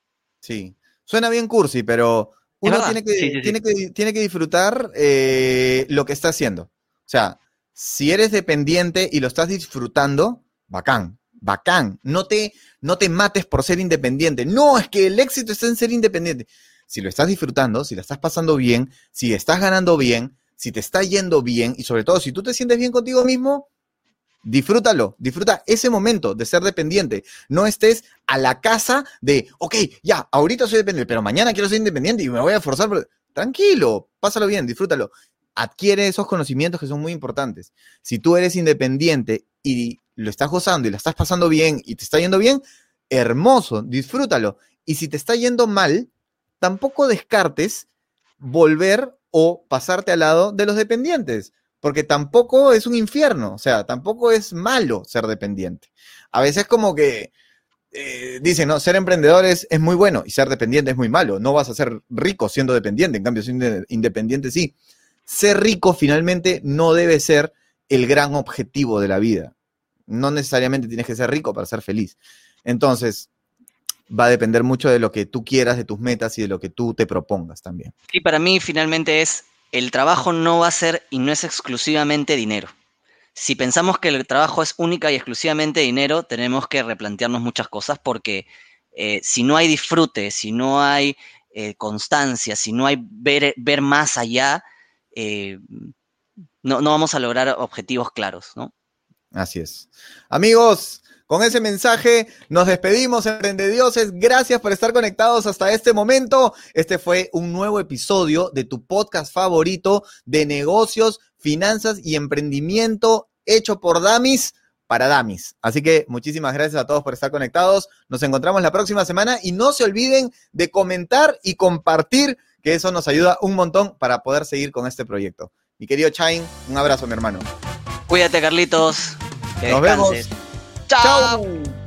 [SPEAKER 1] Sí, suena bien cursi, pero uno tiene que, tiene que, tiene que, disfrutar eh, lo que está haciendo. O sea, si eres dependiente y lo estás disfrutando, bacán, bacán. No te, no te mates por ser independiente. No, es que el éxito está en ser independiente. Si lo estás disfrutando, si la estás pasando bien, si estás ganando bien, si te está yendo bien y sobre todo si tú te sientes bien contigo mismo, disfrútalo, disfruta ese momento de ser dependiente. No estés a la casa de, ok, ya, ahorita soy dependiente, pero mañana quiero ser independiente y me voy a forzar. Tranquilo, pásalo bien, disfrútalo adquiere esos conocimientos que son muy importantes. Si tú eres independiente y lo estás gozando y lo estás pasando bien y te está yendo bien, hermoso, disfrútalo. Y si te está yendo mal, tampoco descartes volver o pasarte al lado de los dependientes, porque tampoco es un infierno, o sea, tampoco es malo ser dependiente. A veces como que eh, dicen, no, ser emprendedor es, es, muy bueno y ser dependiente es muy malo. No vas a ser rico siendo dependiente, en cambio, siendo independiente sí ser rico finalmente no debe ser el gran objetivo de la vida. No necesariamente tienes que ser rico para ser feliz. Entonces, va a depender mucho de lo que tú quieras, de tus metas y de lo que tú te propongas también.
[SPEAKER 2] Sí, para mí finalmente es, el trabajo no va a ser y no es exclusivamente dinero. Si pensamos que el trabajo es única y exclusivamente dinero, tenemos que replantearnos muchas cosas porque eh, si no hay disfrute, si no hay eh, constancia, si no hay ver, más allá, eh, no, no vamos a lograr objetivos claros, ¿no?
[SPEAKER 1] Así es. Amigos, con ese mensaje nos despedimos, emprendedioses. Gracias por estar conectados hasta este momento. Este fue un nuevo episodio de tu podcast favorito de negocios, finanzas y emprendimiento hecho por Damis para Damis. Así que muchísimas gracias a todos por estar conectados. Nos encontramos la próxima semana y no se olviden de comentar y compartir que eso nos ayuda un montón para poder seguir con este proyecto. Mi querido Chain, un abrazo, mi hermano.
[SPEAKER 2] Cuídate, Carlitos.
[SPEAKER 1] nos vemos.
[SPEAKER 2] Chao.